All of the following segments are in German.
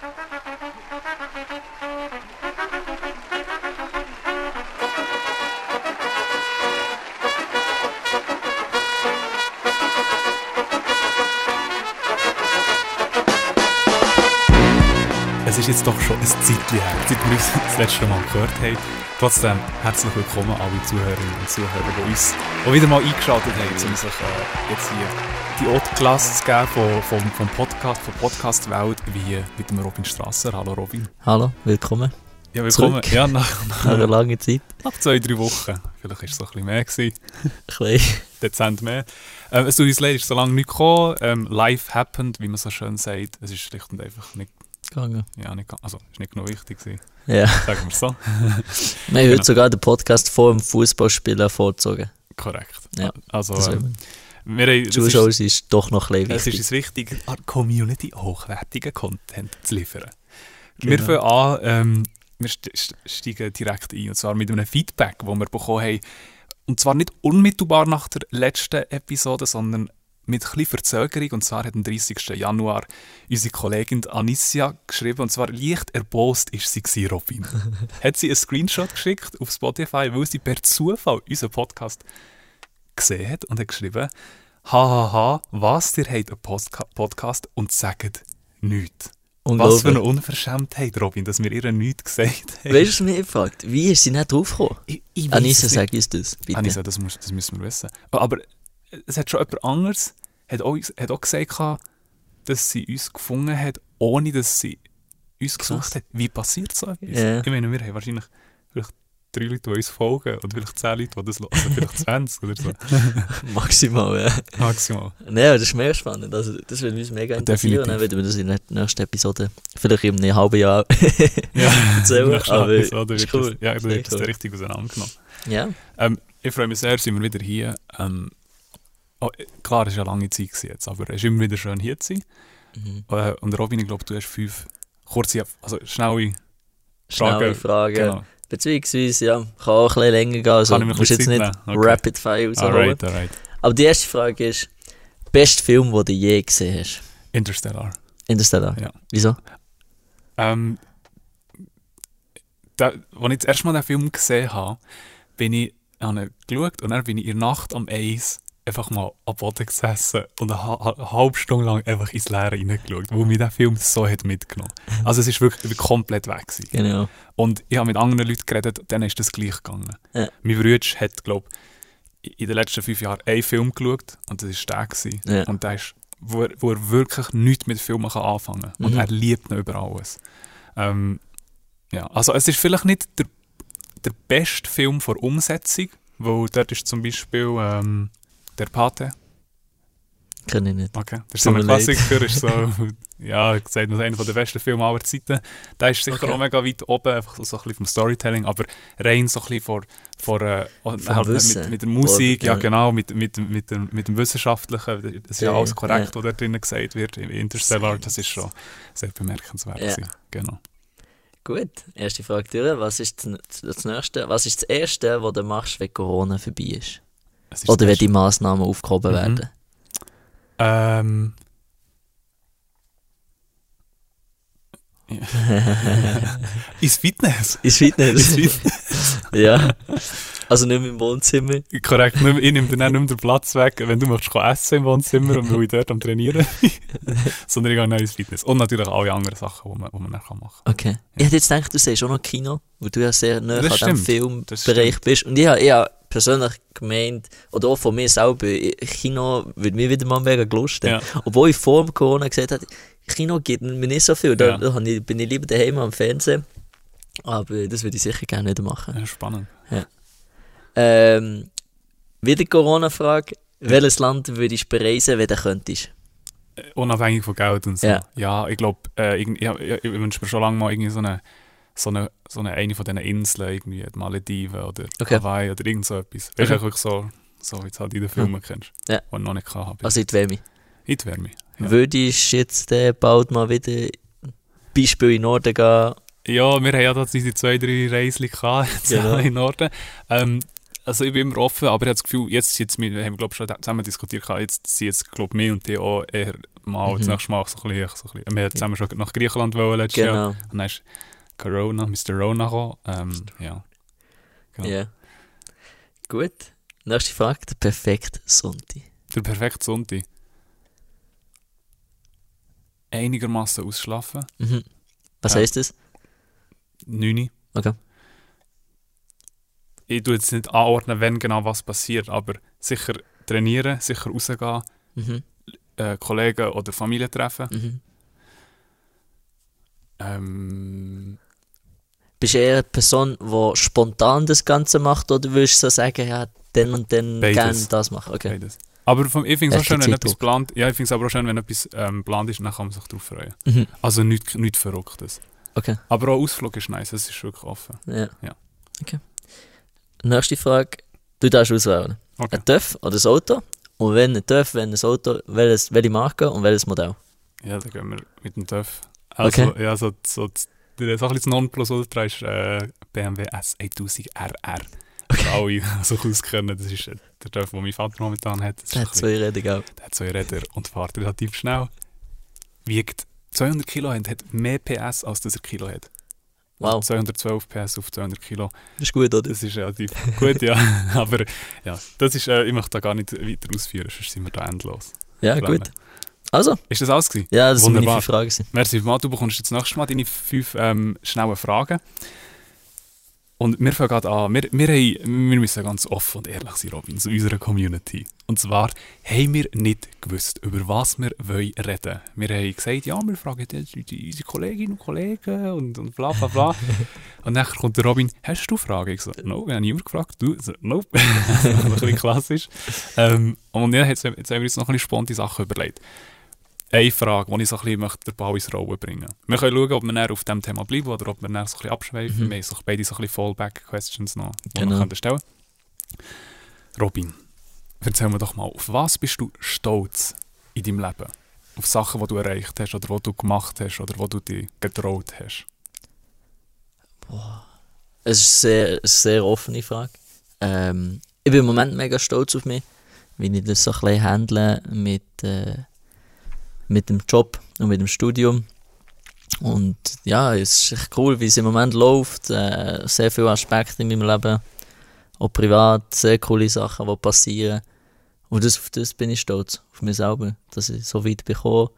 Ha ha. Ist jetzt doch schon ein Zeitchen her, seit wir uns das letzte Mal gehört haben. Trotzdem herzlich willkommen alle Zuhörerinnen und Zuhörer, die uns die wieder mal eingeschaltet haben, um sich äh, jetzt hier die Haute Klasse zu geben vom, vom, vom Podcast, von Podcast Welt, wie mit dem Robin Strasser. Hallo Robin. Hallo, willkommen. Ja, willkommen. Zurück. Ja, nach, nach, Nach einer langen Zeit. nach zwei, drei Wochen. Vielleicht war es so ein bisschen mehr. Gewesen. Klein. dezent mehr. Ähm, es tut uns leid, es ist so lange nicht gekommen. Ähm, life happened, wie man so schön sagt. Es ist schlicht und einfach nicht, Gegangen. ja, nicht, also, ist nicht genug wichtig gewesen. Ja. Sagen wir es so. Wir haben Genau. heute sogar den Podcast vor dem Fußballspielen vorgezogen. Korrekt. Ja, Also, Das ähm, wir das ist, Zuschauer ist doch noch ein es bisschen ist wichtig. uns wichtig, an der Community hochwertigen Content zu liefern. Genau. Wir fangen an, ähm, wir st st steigen direkt ein, und zwar mit einem Feedback, das wir bekommen haben. Und zwar nicht unmittelbar nach der letzten Episode, sondern mit ein Verzögerung. Und zwar hat am 30. Januar unsere Kollegin Anicia geschrieben, und zwar leicht erbost ist sie gewesen, Robin. hat sie einen Screenshot geschickt auf Spotify, weil sie per Zufall unseren Podcast gesehen hat und hat geschrieben, hahaha, was, ihr habt einen Postka Podcast und sagt nichts. Was für eine Unverschämtheit, Robin, dass wir ihr nichts gesagt haben. Weißt du, was mich gefragt? Wie ist sie nicht draufgekommen? Ich, ich weiss Anissa, sag uns das, bitte. Anissa, das, muss, das müssen wir wissen. Aber es hat schon jemand anderes hat auch, hat auch gesagt, dass sie uns gefunden hat, ohne dass sie uns gesucht hat. Wie passiert so etwas? Ja. Ich meine, wir haben wahrscheinlich vielleicht drei Leute, die uns folgen und vielleicht zehn Leute, die das hören. Vielleicht 20 oder so. Maximal, ja. Maximal. Nein, das ist mega spannend. Also, das würde uns mega interessieren. Definitiv. Dann werden wir das in der nächsten Episode, vielleicht in einem halben Jahr, Ja, erzählen. aber Episode ist cool. das, ja, wird das cool. richtig auseinandergenommen. Ja, Ähm, ich freue mich sehr, sind wir wieder hier. Ähm, oh, klar, es war eine lange Zeit jetzt, aber es ist immer wieder schön hier zu sein. mhm. Äh, und Robin, ich glaube, du hast fünf kurze, also schnelle schnelle Fragen. Frage. Genau. Beziehungsweise, ja, kann auch ein bisschen länger gehen. Also, Kann ich musst bisschen jetzt Zeit nicht nehmen? Okay. Rapid Fire rausholen. Alright, alright. Aber die erste Frage ist: Bester Film, den du je gesehen hast? Interstellar. Interstellar. Ja. Wieso? Ähm, da, als ich das erste Mal den Film gesehen habe, bin ich habe geschaut und dann bin ich in der Nacht am Eis einfach mal am Boden gesessen und eine, eine halbe Stunde lang einfach ins Leere reingeschaut, wo mich der Film so hat mitgenommen Also es ist wirklich komplett weg gewesen. Genau. Und ich habe mit anderen Leuten geredet, denen ist das gleich gegangen. Ja. Mein Bruder hat, glaube ich, in den letzten fünf Jahren einen Film geschaut und das war der. Gewesen. Ja. Und der ist, wo, er, wo er wirklich nichts mit Filmen kann anfangen kann. Und Mhm. er liebt ihn über alles. Ähm, ja, also es ist vielleicht nicht der, der beste Film vor Umsetzung, weil dort ist zum Beispiel ähm, der Pate. Kann ich nicht. Okay. Das ist so ein. Klassiker, ist so, ja, gesagt, einer der besten Filme aller Zeiten. Der ist sicher Okay. auch mega weit oben, einfach so, so ein bisschen vom Storytelling, aber rein so ein bisschen vor, vor äh, Vom halt mit, mit der Musik, ja Ja. genau, mit, mit, mit, dem, mit dem Wissenschaftlichen, das ist ja Ja, alles korrekt, ja. was da drinnen gesagt wird, im Interstellar, das ist schon sehr bemerkenswert. Ja. gewesen. Genau. Gut, erste Frage durch. Was ist das, das nächste? Was ist das erste, was du machst, wenn Corona vorbei ist? Ist Oder wenn die Massnahmen aufgehoben Mhm. werden? Ähm. Ins Fitness. Ist Fitness? Ins Fitness. ja. Also nicht mehr im Wohnzimmer. Korrekt, nicht ich nehme dann auch nicht mehr den Platz weg, wenn du möchtest essen im Wohnzimmer und weil ich dort am Trainieren. Sondern ich gehe dann ins Fitness. Und natürlich alle anderen Sachen, die man, die man dann machen kann. Okay. Ich hätte jetzt gedacht, du siehst auch noch Kino, weil du ja sehr nah an das Filmbereich bist. Und ich ich persönlich gemeint, oder auch von mir selber, Kino würde mir wieder mal mega gelusten. Ja. Obwohl ich vor dem Corona gesagt habe, Kino gibt mir nicht so viel. Da, Ja. ich, bin ich lieber daheim am Fernsehen. Aber das würde ich sicher gerne wieder machen. Ja, spannend. Ähm, wieder Corona-Frage. Welches Land würdest du bereisen, wenn du könntest? Äh, Unabhängig von Geld und so. Ja. Ja, ich glaube, äh, ich, ich, ich wünsche mir schon lange mal irgendwie so eine, so eine, so eine, eine von diesen Inseln, irgendwie die Malediven oder Okay. Hawaii oder irgend so etwas. Weißt du, Okay. wirklich so, so wie du halt in den Filmen kennst. Ja. Und noch nicht habe. Also in die Wärme. in die Wärme. Ja. Würdest du jetzt äh, bald mal wieder Beispiel in den Norden gehen? Ja, wir haben ja da diese zwei, drei gehabt, jetzt Genau. in Norden. Ähm, also ich bin immer offen, aber ich habe das Gefühl, jetzt, jetzt wir haben wir schon zusammen diskutiert, jetzt sind jetzt glaube ich und die auch eher mal Mhm. das nächste Mal so ein bisschen, so ein bisschen. Wir haben zusammen schon nach Griechenland wollen letztes Jahr. Genau. Und dann ist Corona, Mr. Rona. Ähm, ja. Genau. Ja. Gut. Nächste Frage, der perfekte Sonntag. Der perfekte Sonntag. Einigermaßen ausschlafen. Mhm. Was Ja. heisst das? 9. Okay. Ich tue jetzt nicht anordnen, wenn genau was passiert, aber sicher trainieren, sicher rausgehen, Mhm. äh, Kollegen oder Familie treffen. Mhm. Ähm, Bist du eher eine Person, die spontan das Ganze macht oder würdest du so sagen, ja, dann und dann gerne das machen? Okay. beides. Aber vom, ich finde es auch schön, wenn etwas plant Ja, ich finde es aber auch schön, wenn etwas ähm, plant ist, dann kann man sich darauf freuen. Mhm. Also nichts nicht Verrücktes. Okay. Aber auch Ausflug ist nice, es ist wirklich offen. Ja. Ja. Okay. Nächste Frage. Du darfst auswählen. Okay. Ein TÜV oder ein Auto? Und wenn ein TÜV, wenn ein Auto, welches, welche Marke und welches Modell? Ja, dann gehen wir mit dem TÜV. Also, Okay. ja, so, so, so, so ein bisschen das Nonplusultra ist äh, BMW S1000 RR. Für alle, sich auskennen, das ist äh, der TÜV, den mein Vater momentan hat. Das Der hat zwei Räder, gell? der hat zwei Räder und fährt relativ schnell. Wiegt 200 Kilo und hat mehr PS, als dass er Kilo hat. Wow, 212 PS auf 200 Kilo. das ist gut, oder? Das ist relativ gut, ja. Aber ja, das ist, äh, ich möchte da gar nicht weiter ausführen, sonst sind wir da endlos. Ja, Rennen. gut. Also, Ist das alles gewesen? ja, das sind meine fünf Fragen. Merci vielmals, du bekommst jetzt nächstes Mal deine fünf ähm, schnellen Fragen. Und wir fangen gerade an. Wir, wir, haben, wir müssen ganz offen und ehrlich sein, Robin, zu unserer Community. Und zwar haben wir nicht gewusst, über was wir wollen reden Wir haben gesagt, ja, wir fragen unsere Kolleginnen und Kollegen und, und bla bla bla. und dann kommt der Robin, hast du Fragen? Ich so, no, ich habe niemand gefragt. Du? Ich So, nope. ein bisschen klassisch. Ähm, und ja, jetzt, jetzt haben wir uns noch ein bisschen spontane Sachen überlegt eine Frage, die ich so ein bisschen möchte, den Ball ins Rollen bringen möchte. Wir können schauen, ob wir näher auf diesem Thema bleiben oder ob wir näher so ein bisschen abschweifen. Mhm. Wir haben so beide so ein bisschen Fallback-Questions noch, die Genau. wir stellen Robin, erzähl mir doch mal, auf was bist du stolz in deinem Leben? Auf Sachen, die du erreicht hast oder die du gemacht hast oder die du dir getraut hast? Es ist eine sehr, sehr offene Frage. Ähm, ich bin im Moment mega stolz auf mich, wie ich das so ein bisschen handle mit, äh, mit dem Job und mit dem Studium. Und ja, es ist echt cool, wie es im Moment läuft. Äh, sehr viele Aspekte in meinem Leben, auch privat, sehr coole Sachen, die passieren. Und das, auf das bin ich stolz, auf mich selber, dass ich so weit bekomme.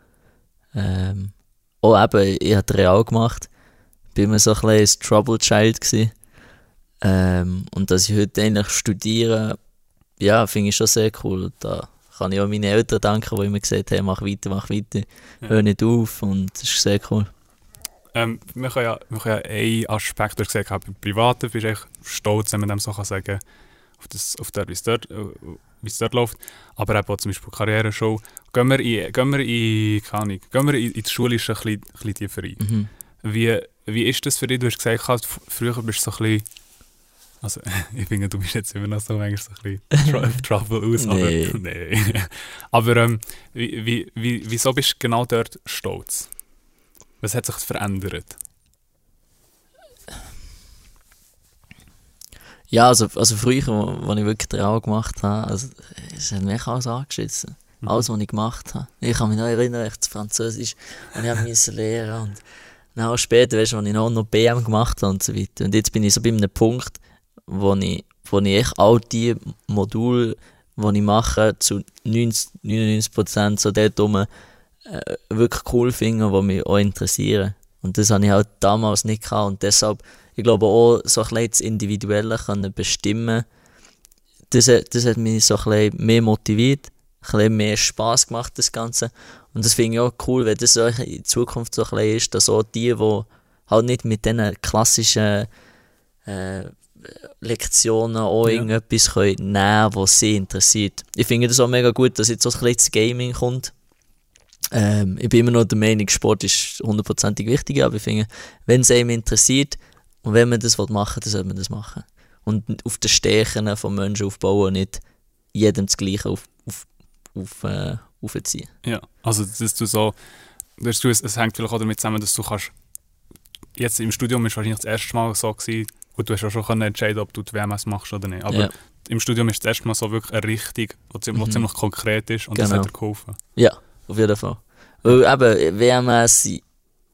Ähm, auch eben, ich habe Real gemacht bin immer so ein bisschen ein Trouble Child. Ähm, und dass ich heute eigentlich studiere, ja, finde ich schon sehr cool. Da kann ich auch meinen Eltern danken, die immer gesagt haben, mach weiter, mach weiter, hör nicht auf und das ist sehr cool. Ähm, wir können ja, wir können ja einen Aspekt, du hast gesagt, beim Privaten bist du echt stolz, wenn man dem so kann sagen auf, das, auf das, wie es dort, äh, wie es dort läuft. Aber eben auch zum Beispiel Karriereshow. Gehen wir in, gehen wir in, keine Ahnung, gehen wir in, in das Schulische ein bisschen, ein bisschen tiefer rein. Mhm. Wie, wie ist das für dich? Du hast gesagt, früher bist du so ein bisschen, also ich finde, du bist jetzt immer noch so manchmal so ein bisschen tr Trouble aus, Nee. aber nee. aber ähm, wie, wie, wie, wieso bist du genau dort stolz? Was hat sich verändert? Ja, also, also früher, wo, wo ich wirklich Trauer gemacht habe, also, es hat mich alles angeschissen. Mhm. Alles, was ich gemacht habe. Ich kann mich noch erinnern, ich zu Französisch und ich musste lernen und dann auch später, weißt du, als ich noch, noch BM gemacht habe und so weiter. Und jetzt bin ich so bei einem Punkt, wo ich, wo ich echt all die Module, die ich mache, zu 90, 99% so dort rum, äh, wirklich cool finde, die mich auch interessieren. Und das habe ich halt damals nicht gehabt und deshalb, ich glaube auch, so ein bisschen das Individuelle können bestimmen, das, das hat mich so ein bisschen mehr motiviert, ein bisschen mehr Spass gemacht, das Ganze. Und das finde ich auch cool, wenn das in Zukunft so ein bisschen ist, dass auch die, die halt nicht mit diesen klassischen äh, Lektionen auch Ja. irgendetwas können nehmen was sie interessiert. Ich finde das auch mega gut, dass jetzt so ein bisschen das Gaming kommt. Ähm, ich bin immer noch der Meinung, Sport ist hundertprozentig wichtig, aber ich finde, wenn es einem interessiert und wenn man das machen will, dann sollte man das machen. Und auf den Stärken von Menschen aufbauen und nicht jedem das Gleiche auf, auf, auf, äh, aufziehen. Ja, also dass du so, dass du, es, es hängt vielleicht auch damit zusammen, dass du kannst, jetzt im Studium ist wahrscheinlich das erste Mal so gewesen, Gut, du hast auch schon können entscheiden, ob du die WMS machst oder nicht. Aber Ja. im Studium ist das erste Mal so wirklich eine Richtung, die ziemlich, Mhm. ziemlich konkret ist und das Genau. hat dir geholfen. Ja, auf jeden Fall. Weil eben, WMS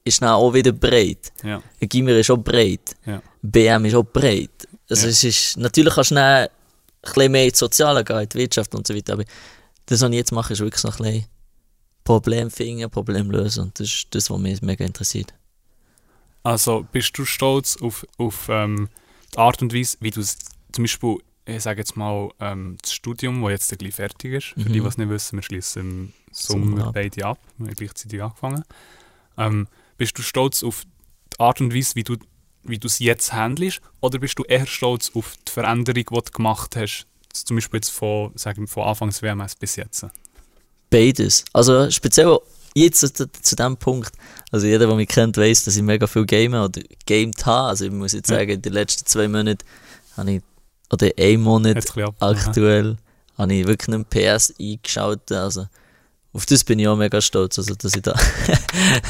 ist dann auch wieder breit. Ja. Gimmer ist auch breit. Ja. BM ist auch breit. Also Ja. es ist, natürlich kannst du dann ein bisschen mehr ins Soziale gehen, in die Wirtschaft und so weiter, aber das, was ich jetzt mache, ist wirklich so ein bisschen Problem finden, Problem lösen und das ist das, was mich mega interessiert. Also bist du stolz auf, auf ähm, die Art und Weise, wie du zum Beispiel, ich sage jetzt mal, ähm, das Studium, das jetzt gleich fertig ist, für Mhm. die, die es nicht wissen, wir schließen im Sommer Sommer ab. beide ab, wir haben gleichzeitig angefangen. Ähm, bist du stolz auf die Art und Weise, wie du wie du es jetzt handelst, oder bist du eher stolz auf die Veränderung, die du gemacht hast, zum Beispiel jetzt von, sagen wir, von Anfangs WMS bis jetzt? Beides. Also speziell jetzt zu, zu dem Punkt, also jeder, der mich kennt, weiß, dass ich mega viel game oder gamed habe. Also ich muss jetzt Ja. sagen, in den letzten zwei Monaten habe ich, oder Monat ein ab- aktuell, habe ich wirklich einen PS eingeschaltet. Also auf das bin ich auch mega stolz, also dass ich da,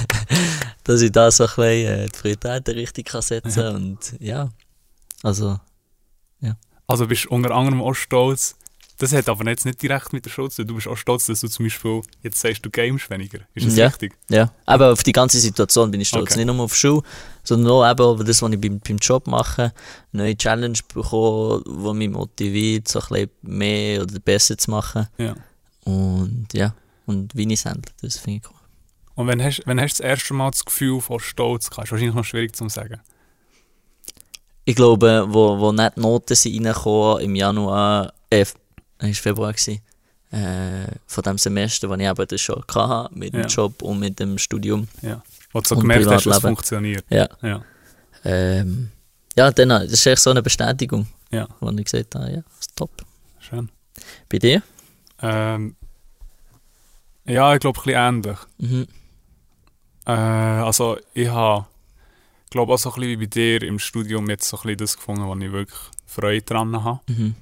dass ich da so ein bisschen äh, die Prioritäten richtig kann setzen Ja. und ja, also Also bist du unter anderem auch stolz, das hat aber jetzt nicht direkt mit der Schule zu tun, du bist auch stolz, dass du zum Beispiel, jetzt sagst du games weniger. Ist das Ja. richtig? Ja, aber auf die ganze Situation bin ich stolz. Okay. Nicht nur auf die Schule, sondern auch eben auf das, was ich beim, beim Job mache. Eine neue Challenge bekommen, die mich motiviert, so ein bisschen mehr oder besser zu machen. Ja. Und ja, und wie ich es handle, das finde ich cool. Und wenn hast, wenn hast du das erste Mal das Gefühl von Stolz gehabt, ist wahrscheinlich noch schwierig zu sagen. Ich glaube, wo, wo nicht die Noten sind reingekommen im Januar, äh, es war Februar, gewesen, äh, von dem Semester, das ich eben das schon hatte, mit dem Ja. Job und mit dem Studium. Wo du so Und gemerkt hast, dass es funktioniert. Ja. Ja. Ähm, ja, dann, das ist echt so eine Bestätigung, Ja, wo ich gesagt habe, ja, das ist top. schön. Bei dir? Ähm, ja, ich glaube, ein bisschen ähnlich. Mhm. Äh, also, ich habe, glaube auch so ein bisschen wie bei dir im Studium jetzt so ein bisschen das gefunden, wo ich wirklich Freude dran habe. Mhm.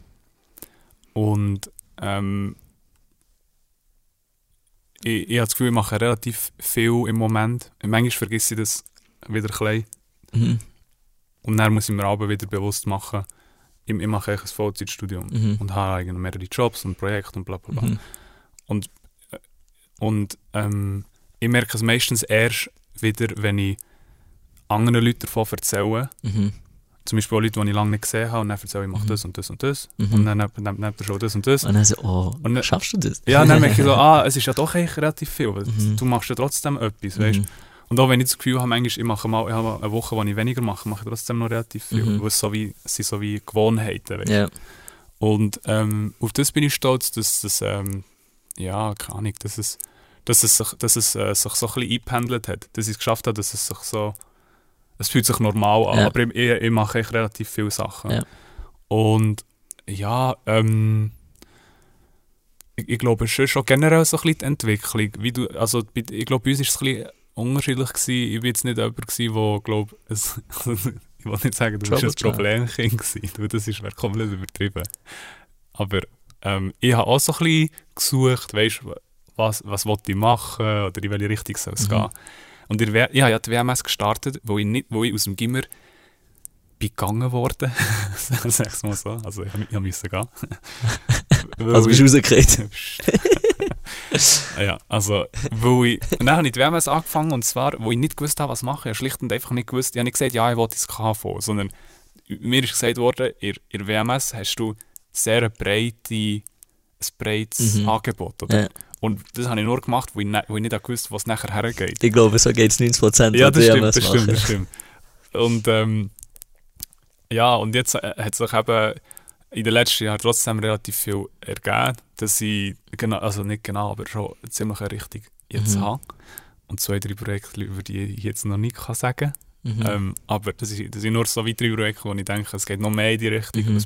Und ähm, ich, ich habe das Gefühl, ich mache relativ viel im Moment. Manchmal vergesse ich das wieder ein bisschen. Mhm. Und dann muss ich mir aber wieder bewusst machen, ich, ich mache ein Vollzeitstudium Mhm. und habe eigentlich mehrere Jobs und Projekte und bla bla bla. Mhm. Und ähm, ich merke es meistens erst wieder, wenn ich anderen Leuten davon erzähle. Mhm. Zum Beispiel auch Leute, die ich lange nicht gesehen habe und dann erzähle ich, ich mache Mhm. das und das und das. Mhm. Und dann neben der Show das und das. Und dann so, oh, Und dann- schaffst du das? Ja, dann merke ich so, ah, es ist ja doch eigentlich relativ viel. Mhm. Du machst ja trotzdem etwas, weißt Mhm. Und auch wenn ich das Gefühl habe, manchmal, ich mache mal, ich habe eine Woche, wo ich weniger mache, mache ich trotzdem noch relativ viel. Mhm. Weil es, so wie, es sind so wie Gewohnheiten, weißt Ja. Und ähm, auf das bin ich stolz, dass das, ähm, ja, keine Ahnung, dass es, dass es, sich, dass es äh, sich so ein bisschen eingependelt hat. Dass ich es geschafft habe, dass es sich so, es fühlt sich normal an, Ja. aber ich, ich, mache echt relativ viele Sachen. Ja. Und ja, ähm, ich, ich glaube, es ist schon generell so ein bisschen die Entwicklung. Wie du, also, ich glaube, bei uns war es ein bisschen unterschiedlich. Gewesen. Ich war jetzt nicht jemand, gewesen, der, glaube es, ich will nicht sagen, du bist ein Trouble Problemkind gewesen. Das ist komplett übertrieben. Aber ähm, ich habe auch so ein bisschen gesucht, weißt, was, was ich machen oder in welche Richtung soll es Mhm. gehen. Und ich, ich habe ja die WMS gestartet, wo ich, nicht, wo ich aus dem Gimmer gegangen worden. Sag's mal so. Also ich, ich musste gehen. Also bist du rausgekriegt? ja, also, weil ich, und dann habe ich die WMS angefangen und zwar, wo ich nicht gewusst habe, was ich mache. Ich habe schlicht und einfach nicht gewusst, ich habe nicht gesagt, ja, ich will ins KV, sondern mir ist gesagt worden, in, in der WMS hast du sehr breite, ein breites Mhm. Angebot. Oder? Ja. Und das habe ich nur gemacht, wo ich, ne, wo ich nicht gewusst was nachher hergeht. Ich glaube, so geht es 90% Ja, das stimmt, das stimmt, machen. das stimmt. Und ähm, ja, und jetzt äh, hat sich eben in den letzten Jahren trotzdem relativ viel ergeben, dass ich, genau, also nicht genau, aber schon ziemlich eine Richtung jetzt Mhm. habe. Und zwei, drei Projekte, über die ich jetzt noch nicht kann sagen Mhm. ähm, Aber das, ist, das sind nur so weitere Projekte, wo ich denke, es geht noch mehr in die Richtung. Mhm.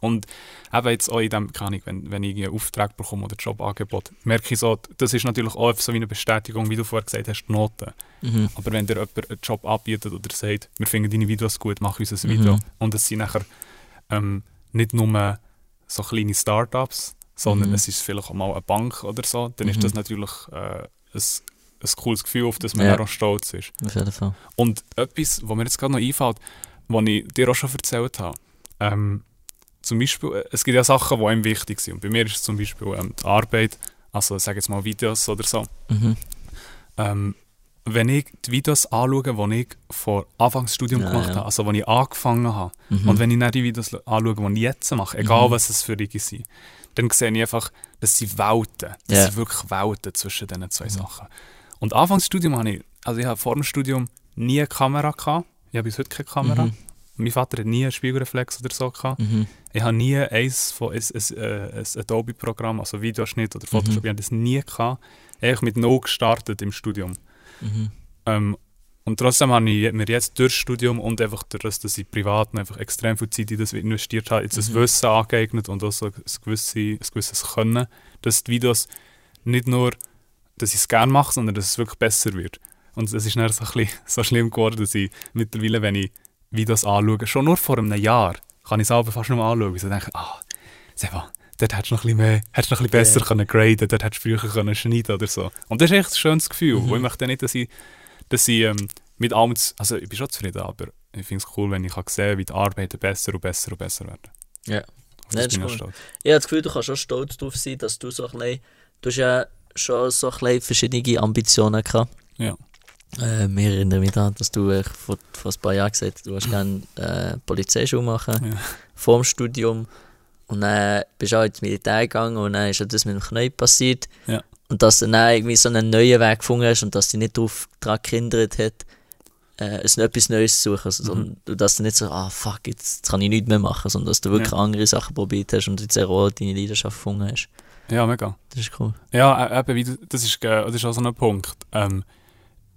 Und, eben jetzt auch in dem, keine Ahnung, wenn, wenn ich einen Auftrag bekomme oder Jobangebot, merke ich so, das ist natürlich auch so wie eine Bestätigung, wie du vorher gesagt hast, die Noten. Mhm. Aber wenn dir jemand einen Job anbietet oder sagt, wir finden deine Videos gut, mach uns ein Video. Mhm. Und es sind nachher ähm, nicht nur so kleine Startups, sondern Mhm. es ist vielleicht auch mal eine Bank oder so, dann Mhm. ist das natürlich äh, ein, ein cooles Gefühl, auf das man Ja. auch stolz ist. Auf jeden Fall. Und etwas, was mir jetzt gerade noch einfällt, die ich dir auch schon erzählt habe. Ähm, zum Beispiel, äh, es gibt ja Sachen, die einem wichtig sind. Und bei mir ist es zum Beispiel ähm, die Arbeit, also sage jetzt mal Videos oder so. Mhm. Ähm, wenn ich die Videos anschaue, die ich vor Anfangsstudium Ja, gemacht ja. habe, also die ich angefangen habe, Mhm. und wenn ich dann die Videos anschaue, die ich jetzt mache, egal Mhm. was es für die sind, dann sehe ich einfach, dass sie Welten, das Ja. sind wirklich Welten zwischen diesen zwei Mhm. Sachen. Und Anfangsstudium habe ich, also ich habe vor dem Studium nie eine Kamera gehabt, ich habe bis heute keine Kamera. Mhm. Mein Vater hat nie einen Spiegelreflex oder so gehabt. Mhm. Ich habe nie eins von ein, ein, äh, ein Adobe-Programm, also Videoschnitt oder Photoshop, Mhm. ich habe das nie gehabt. Eigentlich mit null gestartet im Studium. Mhm. Ähm, und trotzdem habe ich mir jetzt durch das Studium und einfach durch das, dass ich privat einfach extrem viel Zeit in das investiert habe, jetzt Mhm. ein Wissen angeeignet und auch so ein, gewisse, ein gewisses Können, dass die Videos nicht nur, dass ich es gerne mache, sondern dass es wirklich besser wird. Und es ist dann so, ein bisschen, so schlimm geworden, dass ich mittlerweile, wenn ich Videos anschaue, schon nur vor einem Jahr, kann ich es aber fast nicht mehr anschauen, weil ich denke, ah, Seba, dort hättest du noch ein bisschen mehr, hättest du noch ein bisschen besser Ja. können graden, dort hättest du früher können schneiden oder so. Und das ist echt ein schönes Gefühl, Mhm. wo ich möchte nicht, dass ich, dass ich ähm, mit allem, also ich bin schon zufrieden, aber ich finde es cool, wenn ich kann sehen wie die Arbeiten besser und besser und besser werden. Ja. Ja, das das ist auch stolz. Ich habe das Gefühl, du kannst schon stolz darauf sein, dass du so ein bisschen, du hast ja schon so ein verschiedene Ambitionen gehabt. Ja. Äh, wir erinnern mich daran, dass du äh, vor, vor ein paar Jahren gesagt hast, du hast gerne äh, Polizeischule machen, Ja. vor dem Studium. Und dann bist du auch ins Militär gegangen und dann ist ja das mit dem Knie passiert. Ja. Und dass du dann irgendwie so einen neuen Weg gefunden hast und dass dich nicht darauf daran gehindert hat, äh, es etwas Neues zu suchen. Sondern du- dass du nicht so, ah fuck, jetzt, jetzt kann ich nichts mehr machen, sondern dass du wirklich Ja. andere Sachen probiert hast und jetzt auch deine Leidenschaft gefunden hast. Ja, mega. Das ist cool. Ja, äh, eben, wie du- das ist, äh, das ist auch so ein Punkt. Ähm,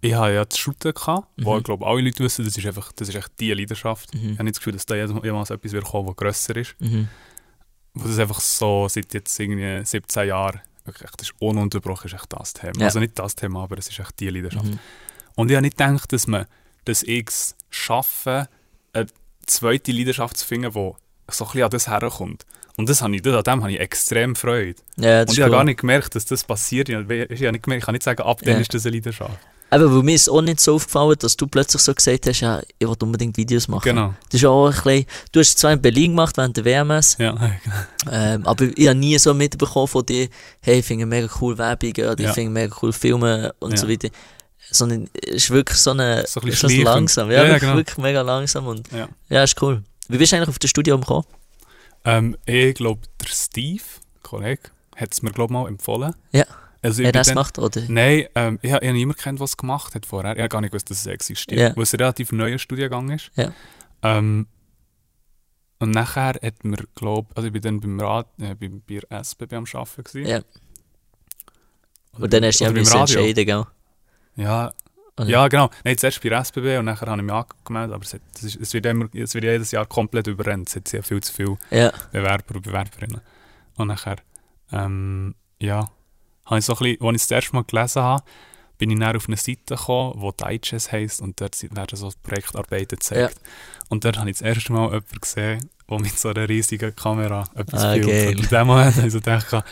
ich habe ja das Shooten gehabt, wo Mhm. ich glaube, alle Leute wissen, das ist einfach, das ist echt die Leidenschaft. Mhm. Ich habe nicht das Gefühl, dass da jemals etwas wird kommen, das grösser ist. Mhm. Wo das einfach so seit jetzt irgendwie 17 Jahren, echt, das ist ununterbrochen, ist echt das Thema. Ja. Also nicht das Thema, aber es ist echt die Leidenschaft. Mhm. Und ich habe nicht gedacht, dass man, dass ich es schaffe, eine zweite Leidenschaft zu finden, die so ein bisschen an das herkommt. Und das habe ich, das, an dem habe ich extrem Freude. Ja, Und ich habe cool. gar nicht gemerkt, dass das passiert. Ich habe ich habe nicht gemerkt, ich kann nicht sagen, ab dann Ja. ist das eine Leidenschaft. Aber weil mir ist auch nicht so aufgefallen, dass du plötzlich so gesagt hast, ja, ich will unbedingt Videos machen. Genau. Das ist auch ein bisschen, du hast es zwar in Berlin gemacht während der WMS, Ja, ähm, aber ich habe nie so mitbekommen von dir, hey, ich finde mega cool Werbungen oder Ja. ich finde mega cool Filme und Ja. so weiter. Sondern es ist wirklich so eine, So ein bisschen langsam. Ja, Ja, genau. wirklich mega langsam und ja. ja, ist cool. Wie bist du eigentlich auf das Studium gekommen? Ähm, ich glaube, der Steve, Kollege, hat es mir glaube mal empfohlen. Ja. Also Hat er das gemacht, oder? Nein, ähm, ich, habe niemanden kennt, es gemacht hat vorher. Ich habe gar nicht gewusst, dass es existiert. Ja. Weil es ein relativ neuer Studiengang ist. Ja. Ähm, und nachher hat mir, glaube also ich bin dann beim Rad, äh, bei, bei der SBB am Arbeiten gewesen. Ja. Und dann hast du dich beim ja Radio. entscheiden, gell? Ja, Oder? ja, genau. Nein, zuerst bei der SBB und nachher habe ich mich angemeldet, aber es, hat, ist, es, wird immer, es wird jedes Jahr komplett überrennt. Es hat sehr viel zu viel Ja. Bewerber und Bewerberinnen. Und nachher, ähm, ja, habe ich so ein bisschen, als ich es das erste Mal gelesen habe, bin ich dann auf eine Seite gekommen, die Digest heisst und dort werden so Projektarbeiten gezeigt. Und dort habe ich das erste Mal jemanden gesehen, der mit so einer riesigen Kamera etwas Ah, filmt. Und in dem Moment habe ich so gedacht,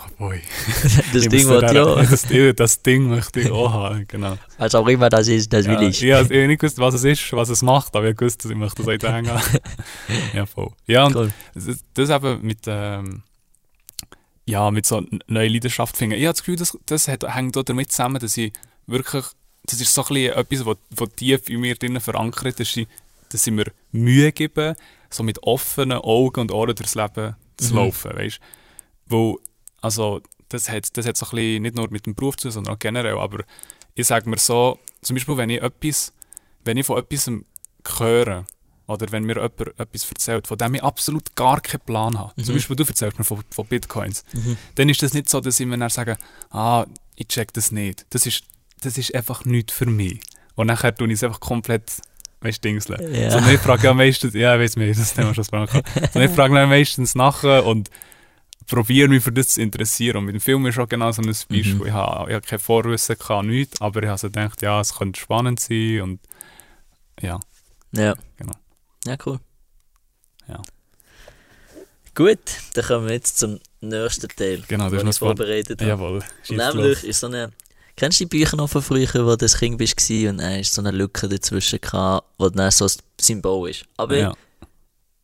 oh boy, Das Ding, da- ja. das, Ding- das Ding möchte ich auch haben, genau. Was auch immer das ist, das will Ja, ich. ich habe ich habe nicht gewusst, was es ist, was es macht, aber ich wusste, dass ich möchte das heute hängen. ja, voll. Ja, und Cool. das, das eben mit, ähm, ja, mit so n- neuen Leidenschaft finden. Ich habe das Gefühl, das, das hat, hängt auch damit zusammen, dass ich wirklich, das ist so ein bisschen etwas, was, was tief in mir drinnen verankert ist, dass ich, ich mir Mühe gebe, so mit offenen Augen und Ohren durchs Leben zu Mhm. laufen, weißt Wo, also, das hat, das hat so ein bisschen nicht nur mit dem Beruf zu tun, sondern auch generell, aber ich sage mir so, zum Beispiel, wenn ich etwas, wenn ich von etwas höre, oder wenn mir jemand etwas erzählt, von dem ich absolut gar keinen Plan habe. Zum Mhm. Beispiel, du erzählst mir von, von Bitcoins. Mhm. Dann ist das nicht so, dass ich mir dann sage, ah, ich check das nicht. Das ist, das ist einfach nichts für mich. Und nachher tue ich es einfach komplett, weißt du, dingseln. Ja. Sondern ich frage ja meistens, ja, ich weiß nicht, das Thema schon gesprochen. Sondern ich frage dann meistens nachher und probiere mich für das zu interessieren. Und mit dem Film ist auch genau so ein Beispiel. Mhm. Ich habe, ich habe kein Vorwissen, gehabt, nichts, aber ich habe so gedacht, ja, es könnte spannend sein und ja. Ja. Genau. Ja, cool. Ja. Gut, dann kommen wir jetzt zum nächsten Teil, Genau, ist ich noch vorbereitet habe. Jawohl. Nämlich ist so eine Kennst du die Bücher noch von früher, wo du das Kind bist gsi und dann ist so eine Lücke dazwischen gehabt, wo dann so ein Symbol ist. Aber Ja.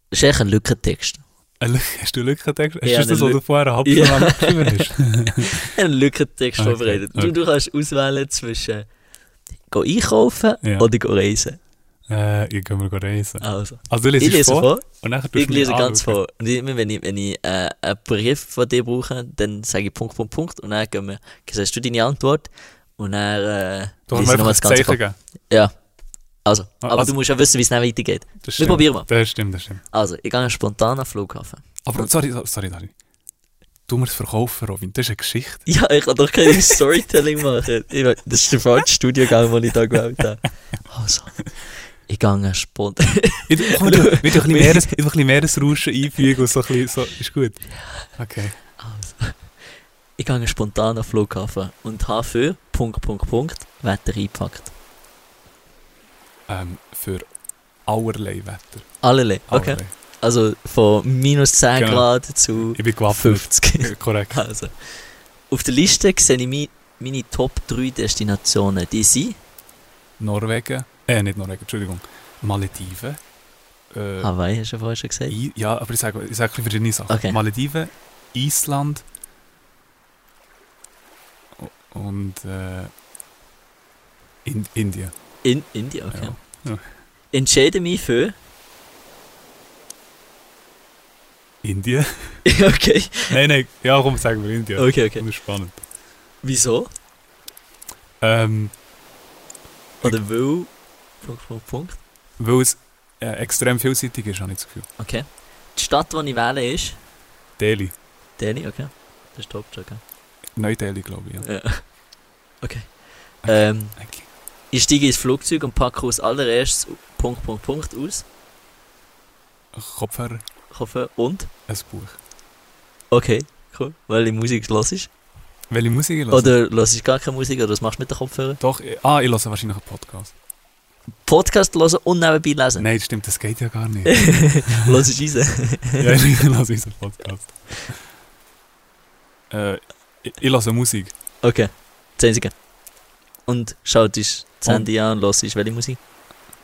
es ist echt ein Lückentext. Hast du einen Lückentext? Hast Ja, du das, was du vorher halb Ja. ja. geschrieben hast? Ein Lückentext Okay, vorbereitet. Du, okay. du kannst auswählen zwischen go einkaufen Ja. oder go reisen. äh, ich kann mal reisen. Also, Also du ich lese vor, vor. und dann Ich lese ganz vor. Und immer, wenn ich, wenn ich äh, einen Brief von dir brauche, dann sage ich Punkt, Punkt, Punkt. Und dann gehen wir, sagst du deine Antwort. Und dann äh, Du lese ich noch einfach mal ein das Ganze vor. Ja. Also, Ah, aber also- du musst ja wissen, wie es dann weitergeht. Das Wir stimmt. probieren mal. Das stimmt, das stimmt. Also, ich gehe spontan am Flughafen. Aber sorry, sorry, sorry. Du musst verkaufen, Robin. Das ist eine Geschichte. Ja, ich kann doch kein Storytelling machen. Ich, das ist der falsche Studiengang, den ich da gewählt habe. Also, ich gehe spontan. Ich, wir wir tun ein bisschen tue ein bisschen Meeresrauschen einfügen und so ein bisschen, so, ist gut. Okay. Also, ich gehe spontan am Flughafen und habe für Punkt, Punkt, Punkt Wetter eingepackt. Ähm, für allerlei Wetter. Allerlei. Okay. Allerlei. Also von minus 10 Genau. Grad zu Ich bin gewappnet. 50. Ja, Korrekt. Also, auf der Liste sehe ich mi- meine Top 3 Destinationen. Die sind Norwegen, äh, nicht Norwegen, Entschuldigung. Malediven. Äh, Hawaii, hast du ja vorher schon gesagt. I, ja, aber ich sage, ich sage verschiedene Sachen. Okay. Malediven, Island und äh, in, Indien. In Indien, okay. Ja. Ja. Entscheide mich für. Indien? okay. nein, nein, ja, komm, sagen wir Indien. Okay, okay. Das ist spannend. Wieso? Ähm, Oder weil. Punkt, Punkt, Punkt. weil es äh, extrem vielseitig ist, habe ich das Gefühl. Okay. Die Stadt, die ich wähle, ist. Delhi. Delhi, okay. Das ist die Hauptstadt, okay. Neu-Delhi, glaube ich. Ja. Ja. Okay. Ähm, Okay. Ich steige ins Flugzeug und packe als allererstes Punkt, Punkt, Punkt aus. Kopfhörer, Hoffe und. ein Buch. Okay, cool. Weil die Musik los ist. Welche Musik ich höre? Oder los ist gar keine Musik oder was machst du mit den Kopfhörern? Doch, äh, ah, ich höre wahrscheinlich einen Podcast. Podcast hören und nebenbei lesen. Nein, das stimmt, das geht ja gar nicht. los ist rein. ja, ich höre unseren Podcast. Äh, ich, ich höre Musik. Okay, das Einzige. Und schaut Und- Handy an und los ist welche Musik?